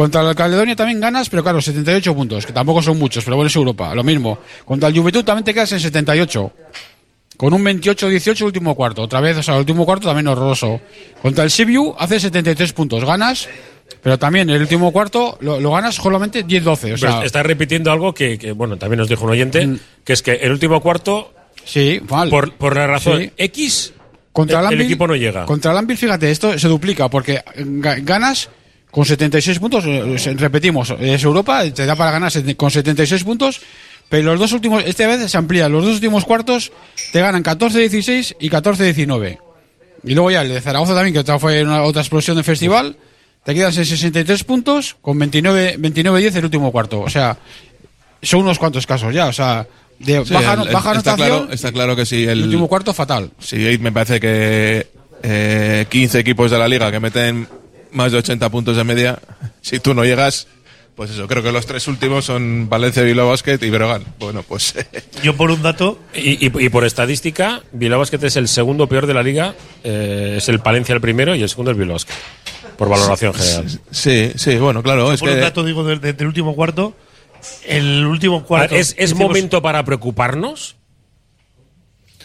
Contra la Caledonia también ganas, pero claro, 78 puntos, que tampoco son muchos, pero bueno, es Europa, lo mismo. Contra el Juventud también te quedas en 78. Con un 28-18 último cuarto. Otra vez, o sea, el último cuarto también horroroso. Contra el Sibiu hace 73 puntos. Ganas, pero también el último cuarto lo, lo ganas solamente 10-12. O sea, está repitiendo algo que, que, bueno, también nos dijo un oyente, que es que el último cuarto, sí, mal. por, por la razón Sí. X, Contra el, el, equipo no llega. Contra el Anvil, fíjate, esto se duplica porque ga- ganas con 76 puntos, eh, se- repetimos, es Europa, te da para ganar con 76 puntos, pero los dos últimos, esta vez se amplía, los dos últimos cuartos te ganan 14-16 y 14-19. Y luego ya el de Zaragoza también, que otra fue una, otra explosión de festival, te quedas en 63 puntos con 29 29-10 el último cuarto. O sea, son unos cuantos casos ya, o sea, de Sí, baja, el- el- baja está, claro, está claro que si el el, último cuarto fatal. si me parece que eh, 15 equipos de la liga que meten más de 80 puntos de media, si tú no llegas, pues eso, creo que los tres últimos son Valencia, Bilbao Basket y Breogán. Bueno, pues [LAUGHS] Yo por un dato, Y, y- y por estadística, Bilbao Basket es el segundo peor de la liga, eh, es el Palencia el primero y el segundo es Bilbao Basket, por valoración general. sí, sí, bueno, claro, es por un que dato digo del, del último cuarto, el último A ver, cuarto. ¿Es, es hicimos- momento para preocuparnos?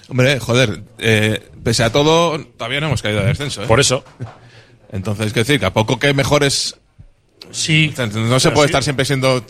hombre, joder, eh, pese a todo, todavía no hemos caído de descenso, ¿eh? Por eso. Entonces, que decir, que a poco que mejores Sí. O sea, No se puede sí. estar siempre siendo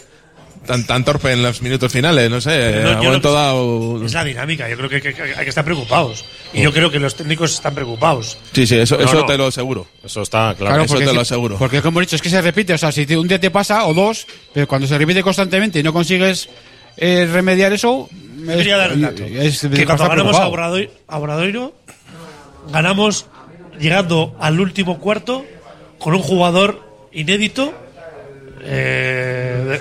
tan, tan torpe en los minutos finales, no sé. No, a momento dado. Es la dinámica, yo creo que, que- que hay que estar preocupados. Y yo creo que los técnicos están preocupados. Sí, sí, eso, No, eso no. te lo aseguro. Eso está claro. Claro, eso te si- lo aseguro. Porque como he dicho, es que se repite. O sea, si te- un día te pasa, o dos, pero cuando se repite constantemente y no consigues eh, remediar eso. Yo quería dar el dato. es- es que cuando ganamos a preocupado. Obradoiro, a Obradoiro, ganamos llegando al último cuarto con un jugador inédito. Eh,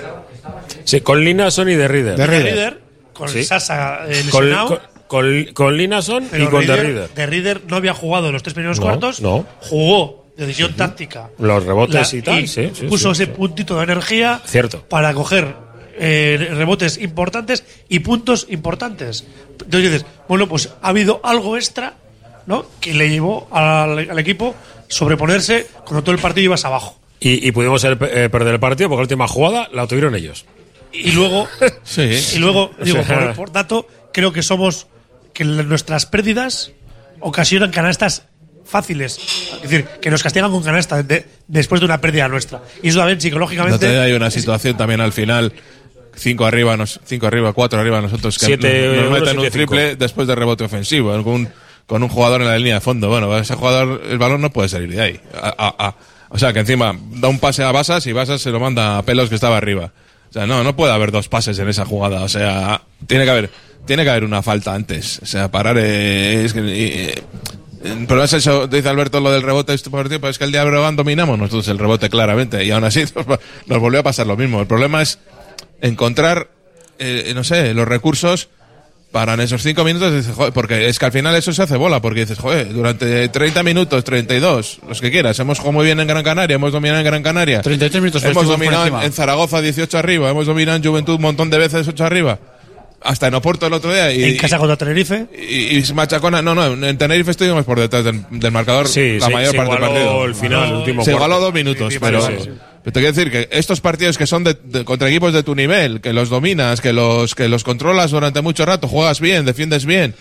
Sí, con Linason y de Reader. De de Reader. Reader, con Sí. Sasa eh, Con, con, con- con Linason pero y con de Reader- Reader. de Reader no había jugado en los tres primeros No, cuartos. no. Jugó decisión táctica. Los rebotes La- y tal, sí, sí, puso sí, ese sí. puntito de energía Cierto. para coger eh, rebotes importantes y puntos importantes. Entonces dices, bueno, pues ha habido algo extra, ¿no? Que le llevó al, al equipo sobreponerse cuando todo el partido ibas abajo. Y, y pudimos eh, eh, perder el partido porque la última jugada la tuvieron ellos. Y luego, [LAUGHS] Sí. y luego digo, por, por dato, creo que somos que nuestras pérdidas ocasionan canastas fáciles. Es decir, que nos castigan con canastas de- después de una pérdida nuestra. Y eso también No psicológicamente. te hay una situación también al final. Cinco arriba, nos, cinco arriba, cuatro arriba nosotros que Siete, nos, nos meten un triple cinco. después de rebote ofensivo con un, con un jugador en la línea de fondo. Bueno, ese jugador, el balón no puede salir de ahí. O sea, que encima da un pase a Basas y Basas se lo manda a Pelos que estaba arriba. O sea, no, no puede haber dos pases en esa jugada. O sea, tiene que haber, tiene que haber una falta antes. O sea, parar es que, eh, problema es eso, dice Alberto lo del rebote este partido, pero es que el día Breogán dominamos nosotros el rebote claramente y aún así [LAUGHS] nos, nos volvió a pasar lo mismo. El problema es encontrar, eh, no sé, los recursos para en esos cinco minutos, dices, joder, porque es que al final eso se hace bola, porque dices, joder, durante 30 minutos, 32, los que quieras, hemos jugado muy bien en Gran Canaria, hemos dominado en Gran Canaria. 33 minutos Hemos estuvimos por dominado en, Zaragoza 18 arriba, hemos dominado en Juventud un montón de veces 8 arriba. Hasta en Oporto el otro día. Y, en casa contra Tenerife. y, y Machacona, no, no, en Tenerife estuvimos por detrás del, del marcador Sí, la sí, mayor parte del partido. el final, el último Se igualó dos minutos, pero, sí. Pero te quiero decir que estos partidos que son de, de- contra equipos de tu nivel, que los dominas, que los, que los controlas durante mucho rato, juegas bien, defiendes bien,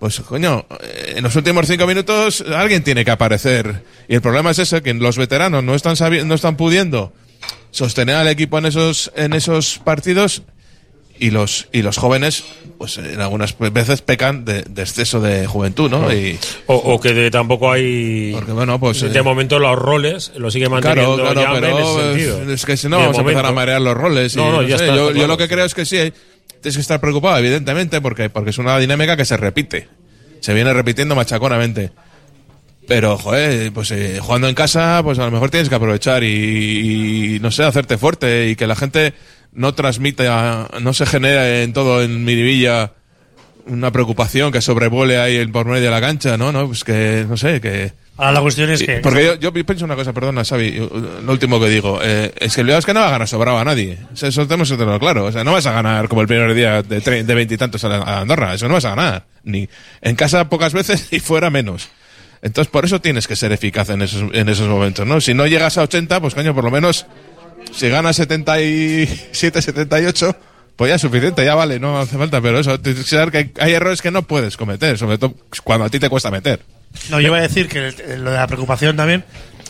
pues coño, eh, en los últimos cinco minutos alguien tiene que aparecer. Y el problema es ese, que los veteranos no están sabi- no están pudiendo sostener al equipo en esos, en esos partidos y los y los jóvenes pues en algunas veces pecan de, de exceso de juventud no y O, o que de- tampoco hay. Porque, bueno, pues, De eh, momento los roles los sigue manteniendo claro claro Llame en ese pero es que si no De vamos a empezar a marear los roles y No, no, no ya sé, está, yo, yo lo que creo es que sí tienes que estar preocupado evidentemente porque porque es una dinámica que se repite se viene repitiendo machaconamente. Pero, joder, pues eh, jugando en casa, pues a lo mejor tienes que aprovechar y, y, no sé, hacerte fuerte y que la gente no transmita, no se genere en todo en Miribilla una preocupación que sobrevuele ahí el por medio de la cancha, ¿no? no Pues que, no sé, que... Ahora la cuestión es que. Porque yo, yo pienso una cosa, perdona, Xavi, lo último que digo. eh, es que el es que no va a ganar sobrado a nadie. Eso, tenemos que tenerlo claro. O sea, no vas a ganar como el primer día de tre- de veintitantos a, la- a Andorra. Eso no vas a ganar. Ni en casa pocas veces [LAUGHS] y fuera menos. Entonces, por eso tienes que ser eficaz en esos, en esos momentos, ¿no? Si no llegas a 80, pues coño, por lo menos, si ganas 77, 78, pues ya es suficiente, ya vale, no hace falta. Pero eso, tienes que saber que hay, errores que no puedes cometer, sobre todo cuando a ti te cuesta meter. No, yo iba a decir que lo de la preocupación también,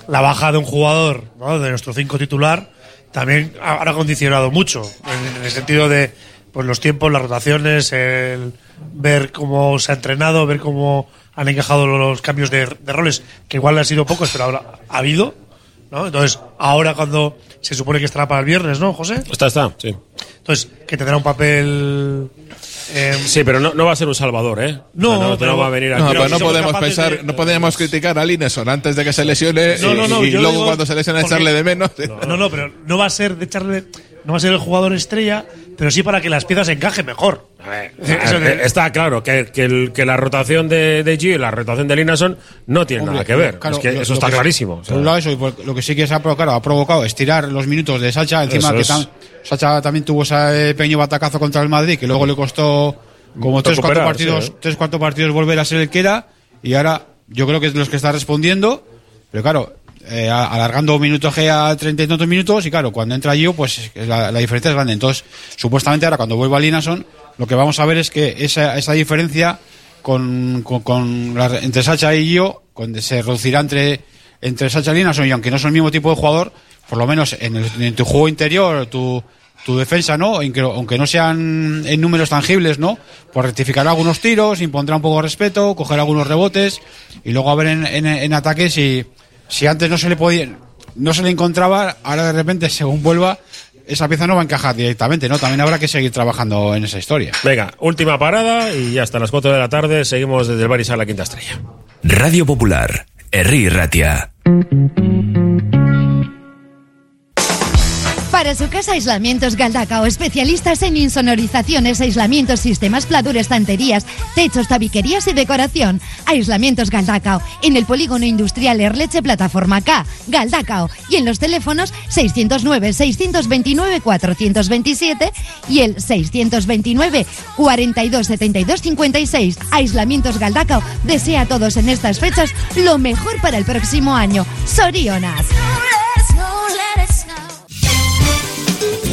la baja de un jugador, ¿no? de nuestro cinco titular, también ha- condicionado mucho, en, en el sentido de pues los tiempos, las rotaciones, el ver cómo se ha entrenado, ver cómo han encajado los cambios de, de roles, que igual han sido pocos, pero ahora ha habido. ¿No? Entonces, ahora cuando se supone que estará para el viernes, ¿no, José? Está, está, sí. Entonces, que tendrá un papel... eh, Sí, pero no, no va a ser un salvador, ¿eh? No, O sea, no, pero- no va a venir aquí. No, Pero si no podemos pensar, de- no podemos criticar a Lineson antes de que se lesione No, y, no, no, luego digo cuando se lesione porque- echarle de menos. No, no, pero no va a ser de echarle. No va a ser el jugador estrella, pero sí para que las piezas encajen mejor. [LAUGHS] Eso de- Eh, Está claro que, que, el- que la rotación de, de Gio y la rotación de Linason no tienen Hombre, nada que ver. claro, es que lo- eso lo está que- clarísimo. o sea. Por un lado eso, y por- lo que sí que se ha provocado, ha provocado estirar los minutos de Sacha, encima que tam- Sacha también tuvo ese pequeño batacazo contra el Madrid, que luego le costó como tres cuatro partidos, sí, ¿eh? tres cuatro partidos volver a ser el que era, y ahora yo creo que es los que está respondiendo, pero claro, eh, alargando minuto G a treinta y tantos minutos, y claro, cuando entra Gio, pues la, diferencia es grande. Entonces, supuestamente ahora cuando vuelva Linason, lo que vamos a ver es que esa, esa diferencia con, con, con la- entre Sacha y Gio, cuando se reducirá entre, entre Sacha y Linason, y aunque no son el mismo tipo de jugador, por lo menos en, el- en tu juego interior, tu, tu defensa, ¿no? Aunque, aunque no sean en números tangibles, ¿no? Pues rectificará algunos tiros, impondrá un poco de respeto, cogerá algunos rebotes, y luego a ver en, en, en ataque si, si antes no se le podía, no se le encontraba, ahora de repente, según vuelva, esa pieza no va a encajar directamente, ¿no? También habrá que seguir trabajando en esa historia. Venga, última parada y hasta las 4 de la tarde seguimos desde el Barisal a la Quinta Estrella. Radio Popular, Herri Ratia. Para su casa, Aislamientos Galdacao, especialistas en insonorizaciones, aislamientos, sistemas, pladur, estanterías, techos, tabiquerías y decoración. Aislamientos Galdacao, en el polígono industrial Erleche Plataforma K, Galdacao, y en los teléfonos 609-629-427 y el 629-427256. Aislamientos Galdacao desea a todos en estas fechas lo mejor para el próximo año. Sorionas.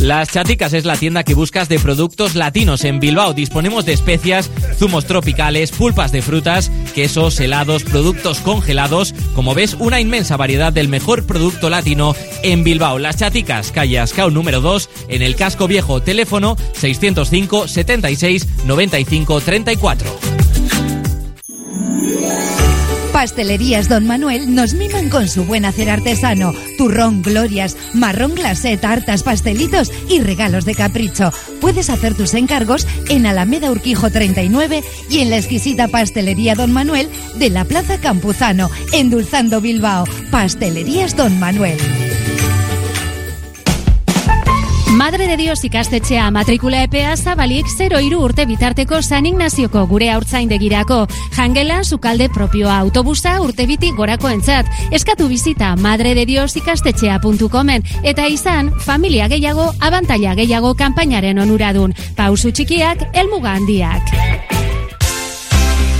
Las Chaticas es la tienda que buscas de productos latinos. En Bilbao disponemos de especias, zumos tropicales, pulpas de frutas, quesos, helados, productos congelados. Como ves, una inmensa variedad del mejor producto latino en Bilbao. Las Chaticas, calle Ascao número 2, en el casco viejo. Teléfono 605 76 95 34. Pastelerías Don Manuel nos miman con su buen hacer artesano. Turrón, glorias, marrón glacé, tartas, pastelitos y regalos de capricho. Puedes hacer tus encargos en Alameda Urquijo 39 y en la exquisita Pastelería Don Manuel de la Plaza Campuzano, endulzando Bilbao. Pastelerías Don Manuel. Madre de Dios ikastetxea matrikula epea zabalik 0 iru urte bitarteko San Ignazioko gure haurtzaindegirako. Jangela, sukalde propioa autobusa urte biti gorako entzat. Eskatu bizita madre de Dios ikastetxea.comen eta izan familia gehiago, abantaila gehiago kanpainaren onuradun. Pausu txikiak, elmuga handiak.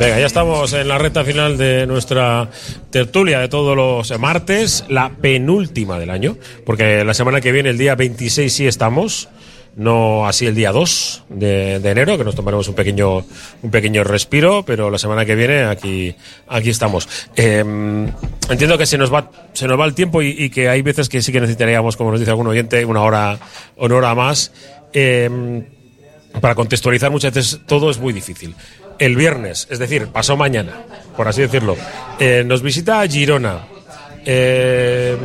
Venga, ya estamos en la recta final de nuestra tertulia de todos los martes, la penúltima del año, porque la semana que viene, el día 26, sí estamos, no así el día 2 de, enero, que nos tomaremos un pequeño, un pequeño respiro, pero la semana que viene aquí, aquí estamos. Eh, entiendo que se nos va, se nos va el tiempo y, que hay veces que sí que necesitaríamos, como nos dice algún oyente, una hora, una hora más. Eh, para contextualizar muchas veces todo es muy difícil. El viernes, es decir, pasó mañana, por así decirlo, eh, nos visita Girona. Eh,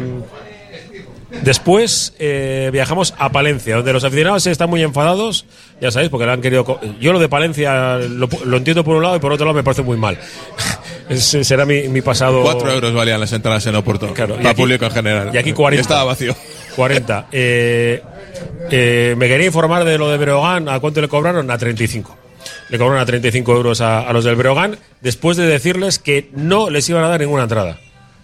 después eh, viajamos a Palencia, donde los aficionados están muy enfadados, ya sabéis, porque lo han querido. Yo lo de Palencia lo, lo entiendo por un lado y por otro lado me parece muy mal. [LAUGHS] Ese será mi, mi pasado. Cuatro euros valían las entradas en Oporto. Claro, para aquí- público en general. y aquí 40. Y estaba vacío. 40. Eh, eh, me quería informar de lo de Breogán. ¿A cuánto le cobraron? A 35. Le cobraron a 35 euros a, a los del Breogán después de decirles que no les iban a dar ninguna entrada.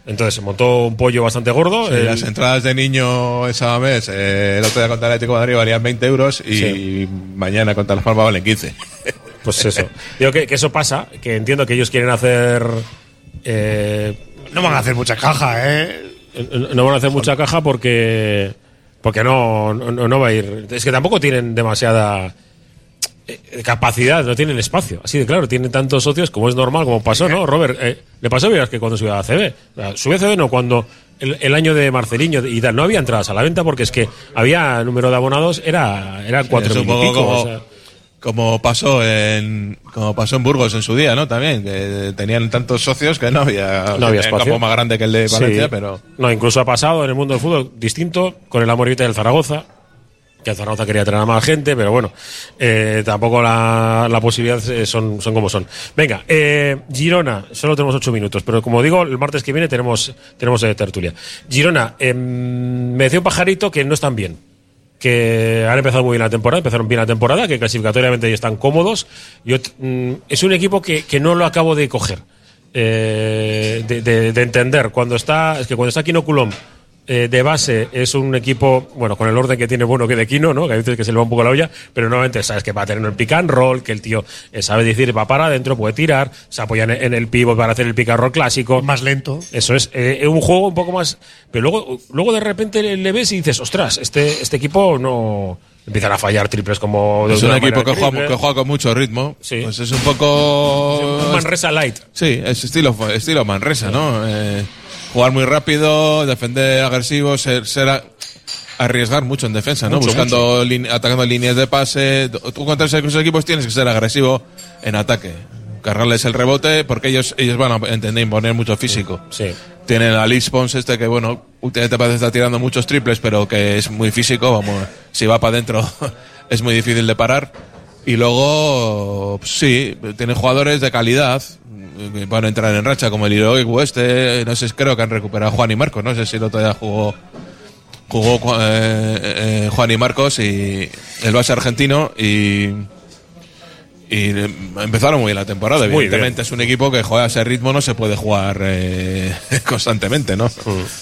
Entonces se montó un pollo bastante gordo. Sí, El- las entradas de niño esa mes, eh, el otro día contra el Atlético de Madrid valían 20 euros y Sí. mañana contra Las Palmas valen 15. [LAUGHS] Pues eso. Digo que, que eso pasa, que entiendo que ellos quieren hacer. eh, No van a hacer mucha caja, ¿eh? no van a hacer mucha caja porque. Porque no, no, no va a ir. Es que tampoco tienen demasiada eh, capacidad, no tienen espacio. Así de claro, tienen tantos socios como es normal, como pasó, ¿no? Robert, eh, le pasó a que cuando subió a CB. Subió a CB no, cuando el, el año de Marceliño y tal, no había entradas a la venta porque es que había número de abonados, era, eran cuatro mil y pico. como, o sea. como pasó en como pasó en Burgos en su día, ¿no? También que tenían tantos socios que no había, no había espacio. campo más grande que el de Sí. Valencia, pero No, incluso ha pasado en el mundo del fútbol distinto con el Amorita del Zaragoza, que Zaragoza quería tener a más gente, pero bueno, eh, tampoco la, la posibilidad eh, son, son como son. Venga, eh, Girona, solo tenemos ocho minutos, pero como digo, el martes que viene tenemos, tenemos eh, tertulia. Girona, em, me decía un pajarito que no están bien que han empezado muy bien la temporada, empezaron bien la temporada, que clasificatoriamente ya están cómodos. Yo, mm, es un equipo que, que no lo acabo de coger. eh, de, de- de entender cuando está es que cuando está Kino Coulomb eh, de base es un equipo, bueno, con el orden que tiene bueno que de Kino, ¿no? Que a veces que se le va un poco la olla, pero normalmente sabes que va a tener el pick and roll, que el tío eh, sabe decir va para adentro, puede tirar, se apoya en, el pivot para hacer el pick and roll clásico. Más lento. Eso es, eh, es un juego un poco más. Pero luego, luego de repente le, ves y dices, ostras, este, este equipo no. Empiezan a fallar triples como. de Es un equipo que juega, que juega con mucho ritmo. Sí. Pues es un poco. Un Manresa Light. Sí, es estilo, estilo Manresa, ¿no? Eh, jugar muy rápido, defender agresivo, ser, ser a- arriesgar mucho en defensa, ¿no? Mucho, Buscando, lin- atacando líneas de pase. Tú contra esos equipos tienes que ser agresivo en ataque. Cargarles el rebote porque ellos, ellos van a entender imponer mucho físico. Sí. Tienen a Liz Pons este que, bueno, últimamente parece estar tirando muchos triples, pero que es muy físico. Vamos, si va para adentro [LAUGHS] es muy difícil de parar. Y luego, sí, tienen jugadores de calidad van a entrar en racha, como el Hiroigu este. No sé, creo que han recuperado a Juan y Marcos. No sé si el otro día jugó, jugó eh, eh, Juan y Marcos y el base argentino. Y, y eh, empezaron muy bien la temporada. Muy Evidentemente es un equipo que juega a ese ritmo, no se puede jugar eh, [LAUGHS] constantemente, ¿no?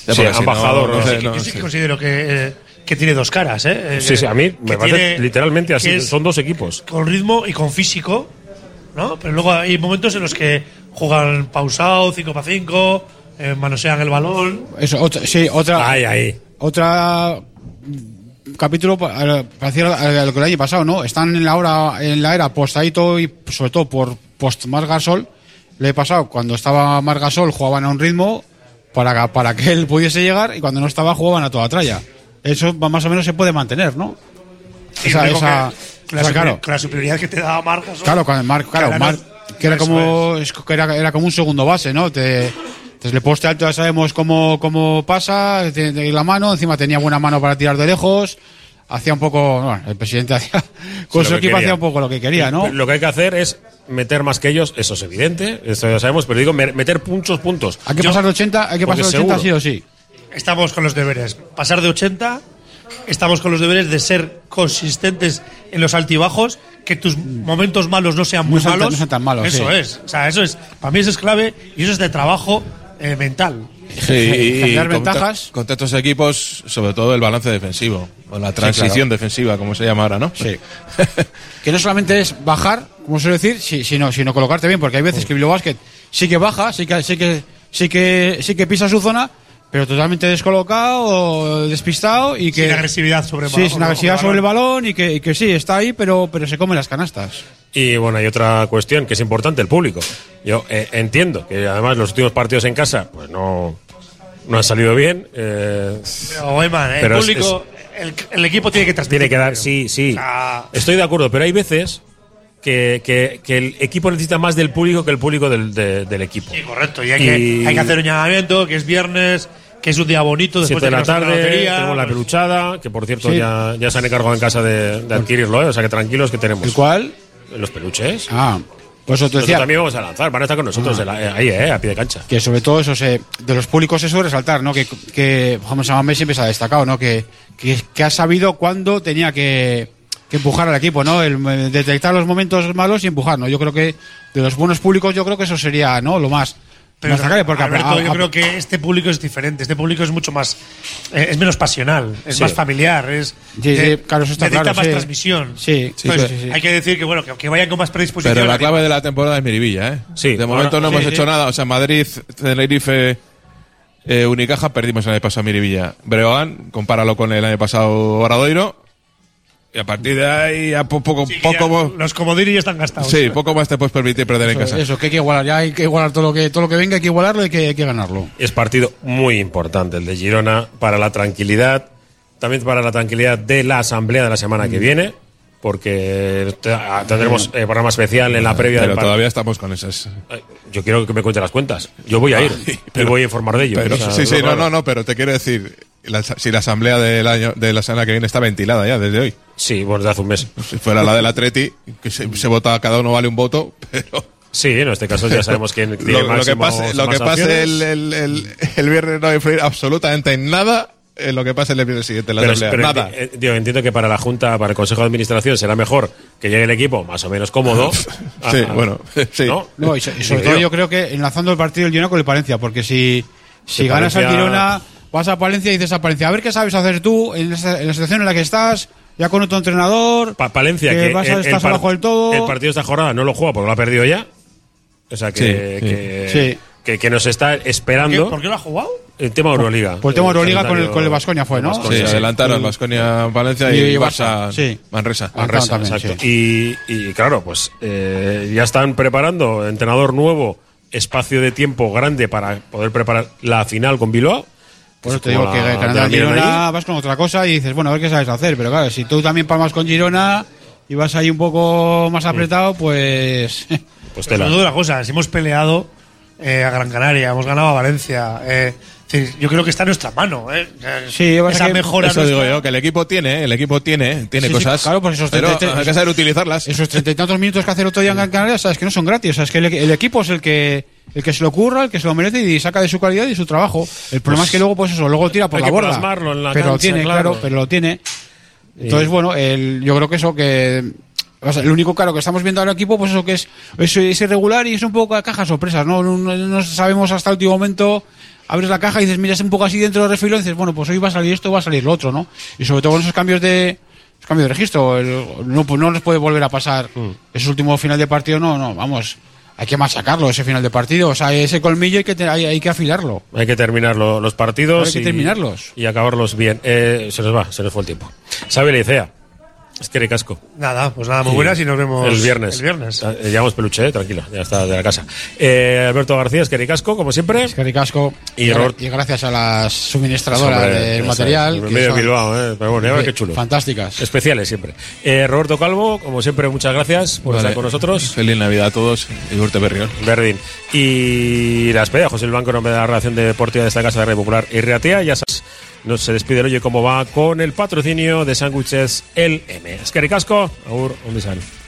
Ya Sí, han si no, bajado, no ¿no? sé, Yo no, sí que considero que, eh, que tiene dos caras, ¿eh? Eh, Sí, sí, a mí me parece tiene- literalmente así. Son dos equipos. Con ritmo y con físico, ¿no? Pero luego hay momentos en los que juegan pausado, 5 para 5, eh, manosean el balón. Eso, otra, sí, otra. Ahí, ahí. Otra mm, capítulo eh, parecido a lo que el año pasado, ¿no? Están en la hora, en la era postadito y sobre todo por post Margasol. Le he pasado cuando estaba Margasol jugaban a un ritmo para, para que él pudiese llegar y cuando no estaba jugaban a toda tralla. Eso va- más o menos se puede mantener, ¿no? Esa- luego esa- que- la, esa, super- claro. con la superioridad que te da Marcas. Claro, con el Mar, claro, Mar- que era como es que era, era como un segundo base, ¿no? Te, desde el poste alto ya sabemos cómo, cómo pasa, tiene tiene la mano, encima tenía buena mano para tirar de lejos, hacía un poco, bueno, el presidente [LAUGHS] hacía, con lo su que equipo quería. hacía un poco lo que quería, ¿no? Lo que hay que hacer es meter más que ellos, eso es evidente, eso ya sabemos, pero digo, me- meter muchos puntos. Hay que Yo- pasar de 80, hay que pasar de 80 sí seguro. o sí. Estamos con los deberes. Pasar de 80, estamos con los deberes de ser consistentes en los altibajos, que tus momentos malos no sean muy No sean tan- malos. no sean tan malos, Eso sí. es. O sea, eso es. Para mí eso es clave y eso es de trabajo eh, mental. Sí, y Generar con ta- ventajas. Contra estos equipos, sobre todo el balance defensivo, o la transición claro. defensiva, como se llama ahora, ¿no? Sí. [LAUGHS] que no solamente es bajar, como suelo decir, si- sino, sino colocarte bien, porque hay veces que Bilbao Basket sí que baja, sí que, sí que, sí que, sí que pisa su zona, pero totalmente descolocado o despistado y que. Sin agresividad sobre el Sí, balón, sin ¿no? agresividad sobre el balón y que, y que sí, está ahí, pero, pero se come las canastas. Y bueno, hay otra cuestión que es importante, el público. Yo eh, entiendo que además los últimos partidos en casa, pues no, no han salido bien. eh, Pero, Eyman, el Pero es- público, el, el equipo tiene que transmitir. tiene que dar, sí, sí. sea- Estoy de acuerdo, pero hay veces que, que- que el equipo necesita más del público que el público del, de- del equipo. Sí, correcto. Y hay, Que, hay que hacer un llamamiento, que es viernes, que es un día bonito después Siete de la tarde, lotería, tenemos la pues, peluchada, que por cierto Sí. ya, ya se han encargado en casa de, de adquirirlo, ¿eh? o sea que tranquilos que tenemos. ¿El cual? Los peluches. Ah, pues os Nosotros decía también vamos a lanzar, van a estar con nosotros Ah. la- eh, ahí, eh, a pie de cancha. que sobre todo eso se, de los públicos eso resaltar, ¿no? Que, que Juan Samamé siempre se ha destacado, ¿no? Que, que, que ha sabido cuándo tenía que, que empujar al equipo, ¿no? El, eh, detectar los momentos malos y empujar, ¿no? Yo creo que de los buenos públicos yo creo que eso sería, ¿no? Lo más, Pero, más destacable, porque a- Alberto, a- yo creo que este público es diferente. Este público es mucho más. eh, es menos pasional, es Sí. más familiar. Es, Sí, claro, eso está necesita claro, más sí. transmisión. Sí, sí, Entonces, sí, sí, sí. Hay que decir que, bueno, que, que vayan con más predisposición. Pero la clave de la temporada es Miribilla, ¿eh? Sí, De momento no hemos sí, hecho nada. O sea, Madrid, Tenerife, eh, Unicaja, perdimos el año pasado a Miribilla. Breogán, compáralo con el año pasado Oradoiro. Y a partir de ahí, ya po- poco, Sí, poco, ya los comodines ya están gastados. sí, poco más te puedes permitir perder en eso, casa. eso, que hay que igualar, ya hay que igualar todo lo que, todo lo que venga, hay que igualarlo y hay que, hay que ganarlo. Es partido muy importante el de Girona para la tranquilidad, también para la tranquilidad de la asamblea de la semana Mm. que viene, porque ah, tendremos eh, programa especial en la previa Pero del todavía estamos con esas. Ay, Yo quiero que me cuente las cuentas. Yo voy a ir [LAUGHS] y voy a informar de ello. Pero, O sea, sí, sí, no, no, no, pero te quiero decir, la- si la asamblea del año, de la semana que viene está ventilada ya desde hoy. Sí, bueno, desde hace un mes. Si fuera la del Atleti, que se, se vota, cada uno vale un voto, [LAUGHS] pero Sí, en este caso ya sabemos quién [LAUGHS] tiene lo, lo que pase, lo que pase el, el, el, el viernes no va a influir absolutamente en nada en lo que pasa en el viernes siguiente en la Pero, asamblea. pero Nada. enti- eh, digo, entiendo que para la Junta, para el Consejo de Administración será mejor que llegue el equipo más o menos cómodo. [LAUGHS] Sí, a- bueno, sí. ¿no? No, y, so- y sobre todo yo creo que enlazando el partido del Girona con el Palencia, porque si, si ganas al Girona, vas a Palencia y dices a Palencia, a ver qué sabes hacer tú en, esa- en la situación en la que estás, ya con otro entrenador, Pa- Palencia, que que, vas a- el- el estás abajo del todo. El partido de esta jornada no lo juega porque lo ha perdido ya. O sea que, Sí, que, sí. Que- que nos está ¿Qué- esperando ¿Por qué lo ha jugado? el tema Euroliga. por el tema Euroliga con el, con el Vasconia fue, ¿no? Sí, Baskonia, sí. adelantaron Basconia Valencia y, Y Barça Barça, sí. Manresa. Ah, Manresa, también, exacto. Y, y claro, pues eh, ya están preparando entrenador nuevo, espacio de tiempo grande para poder preparar la final con Bilbao. Por eso que te digo que la- ganando la miran Girona ahí. vas con otra cosa y dices, bueno, a ver qué sabes hacer. Pero claro, si tú también palmas con Girona y vas ahí un poco más apretado, pues... [LAUGHS] Pues duda una cosa, si hemos peleado eh, a Gran Canaria, hemos ganado a Valencia. eh, yo creo que está en nuestra mano. Eh, Sí, esa que- mejora Eso digo yo, que el equipo tiene, el equipo tiene, tiene Sí, sí, cosas. claro, pues esos pero 33 hay que saber utilizarlas. Esos treinta y tantos minutos que hace el otro día en Gran Canaria, sabes que no son gratis. O sea, es que el, el equipo es el que el que se lo ocurra, el que se lo merece y saca de su calidad y de su trabajo. El problema Pues es que luego, pues eso, luego tira por hay la que borda. plasmarlo en la pero lo tiene, claro. claro, pero lo tiene. Entonces, bueno, el, yo creo que eso que. O sea, el único claro que estamos viendo ahora equipo, pues eso que es, es, es irregular y es un poco a caja sorpresas, ¿no? No, sabemos hasta el último momento. Abres la caja y dices, miras un poco así dentro del refilón y dices, bueno, pues hoy va a salir esto, va a salir lo otro, ¿no? Y sobre todo con esos cambios de, esos cambios de registro, el- no, pues no les puede volver a pasar Mm. ese último final de partido, no, no, vamos, hay que machacarlo ese final de partido, o sea, ese colmillo hay que, te- hay, hay que afilarlo. Hay que terminar lo- los partidos. Hay que y- terminarlos. Y acabarlos bien. Eh, se nos va, se nos fue el tiempo. Sabe Licea. Es que casco. Nada, pues nada, muy buenas y nos vemos el viernes. El viernes. Eh, Llevamos peluche, eh, tranquilo, ya está de la casa. Eh, Alberto García, es que casco, como siempre. Es que ricasco. Y Robert- y gracias a las suministradoras Hombre, del ya material. sabes, que medio son- Bilbao, eh, pero bueno, ya ves qué chulo. Fantásticas. Especiales siempre. Eh, Roberto Calvo, como siempre, muchas gracias por Vale. estar con nosotros. Feliz Navidad a todos y Urte Berrión. Verdín. Y la despedida, José el Banco, en nombre de la relación deportiva de esta casa de Red Popular y Reatea. Ya sabes, no se despide el oye cómo va con el patrocinio de sándwiches El M. Es que ricasco, agur, un.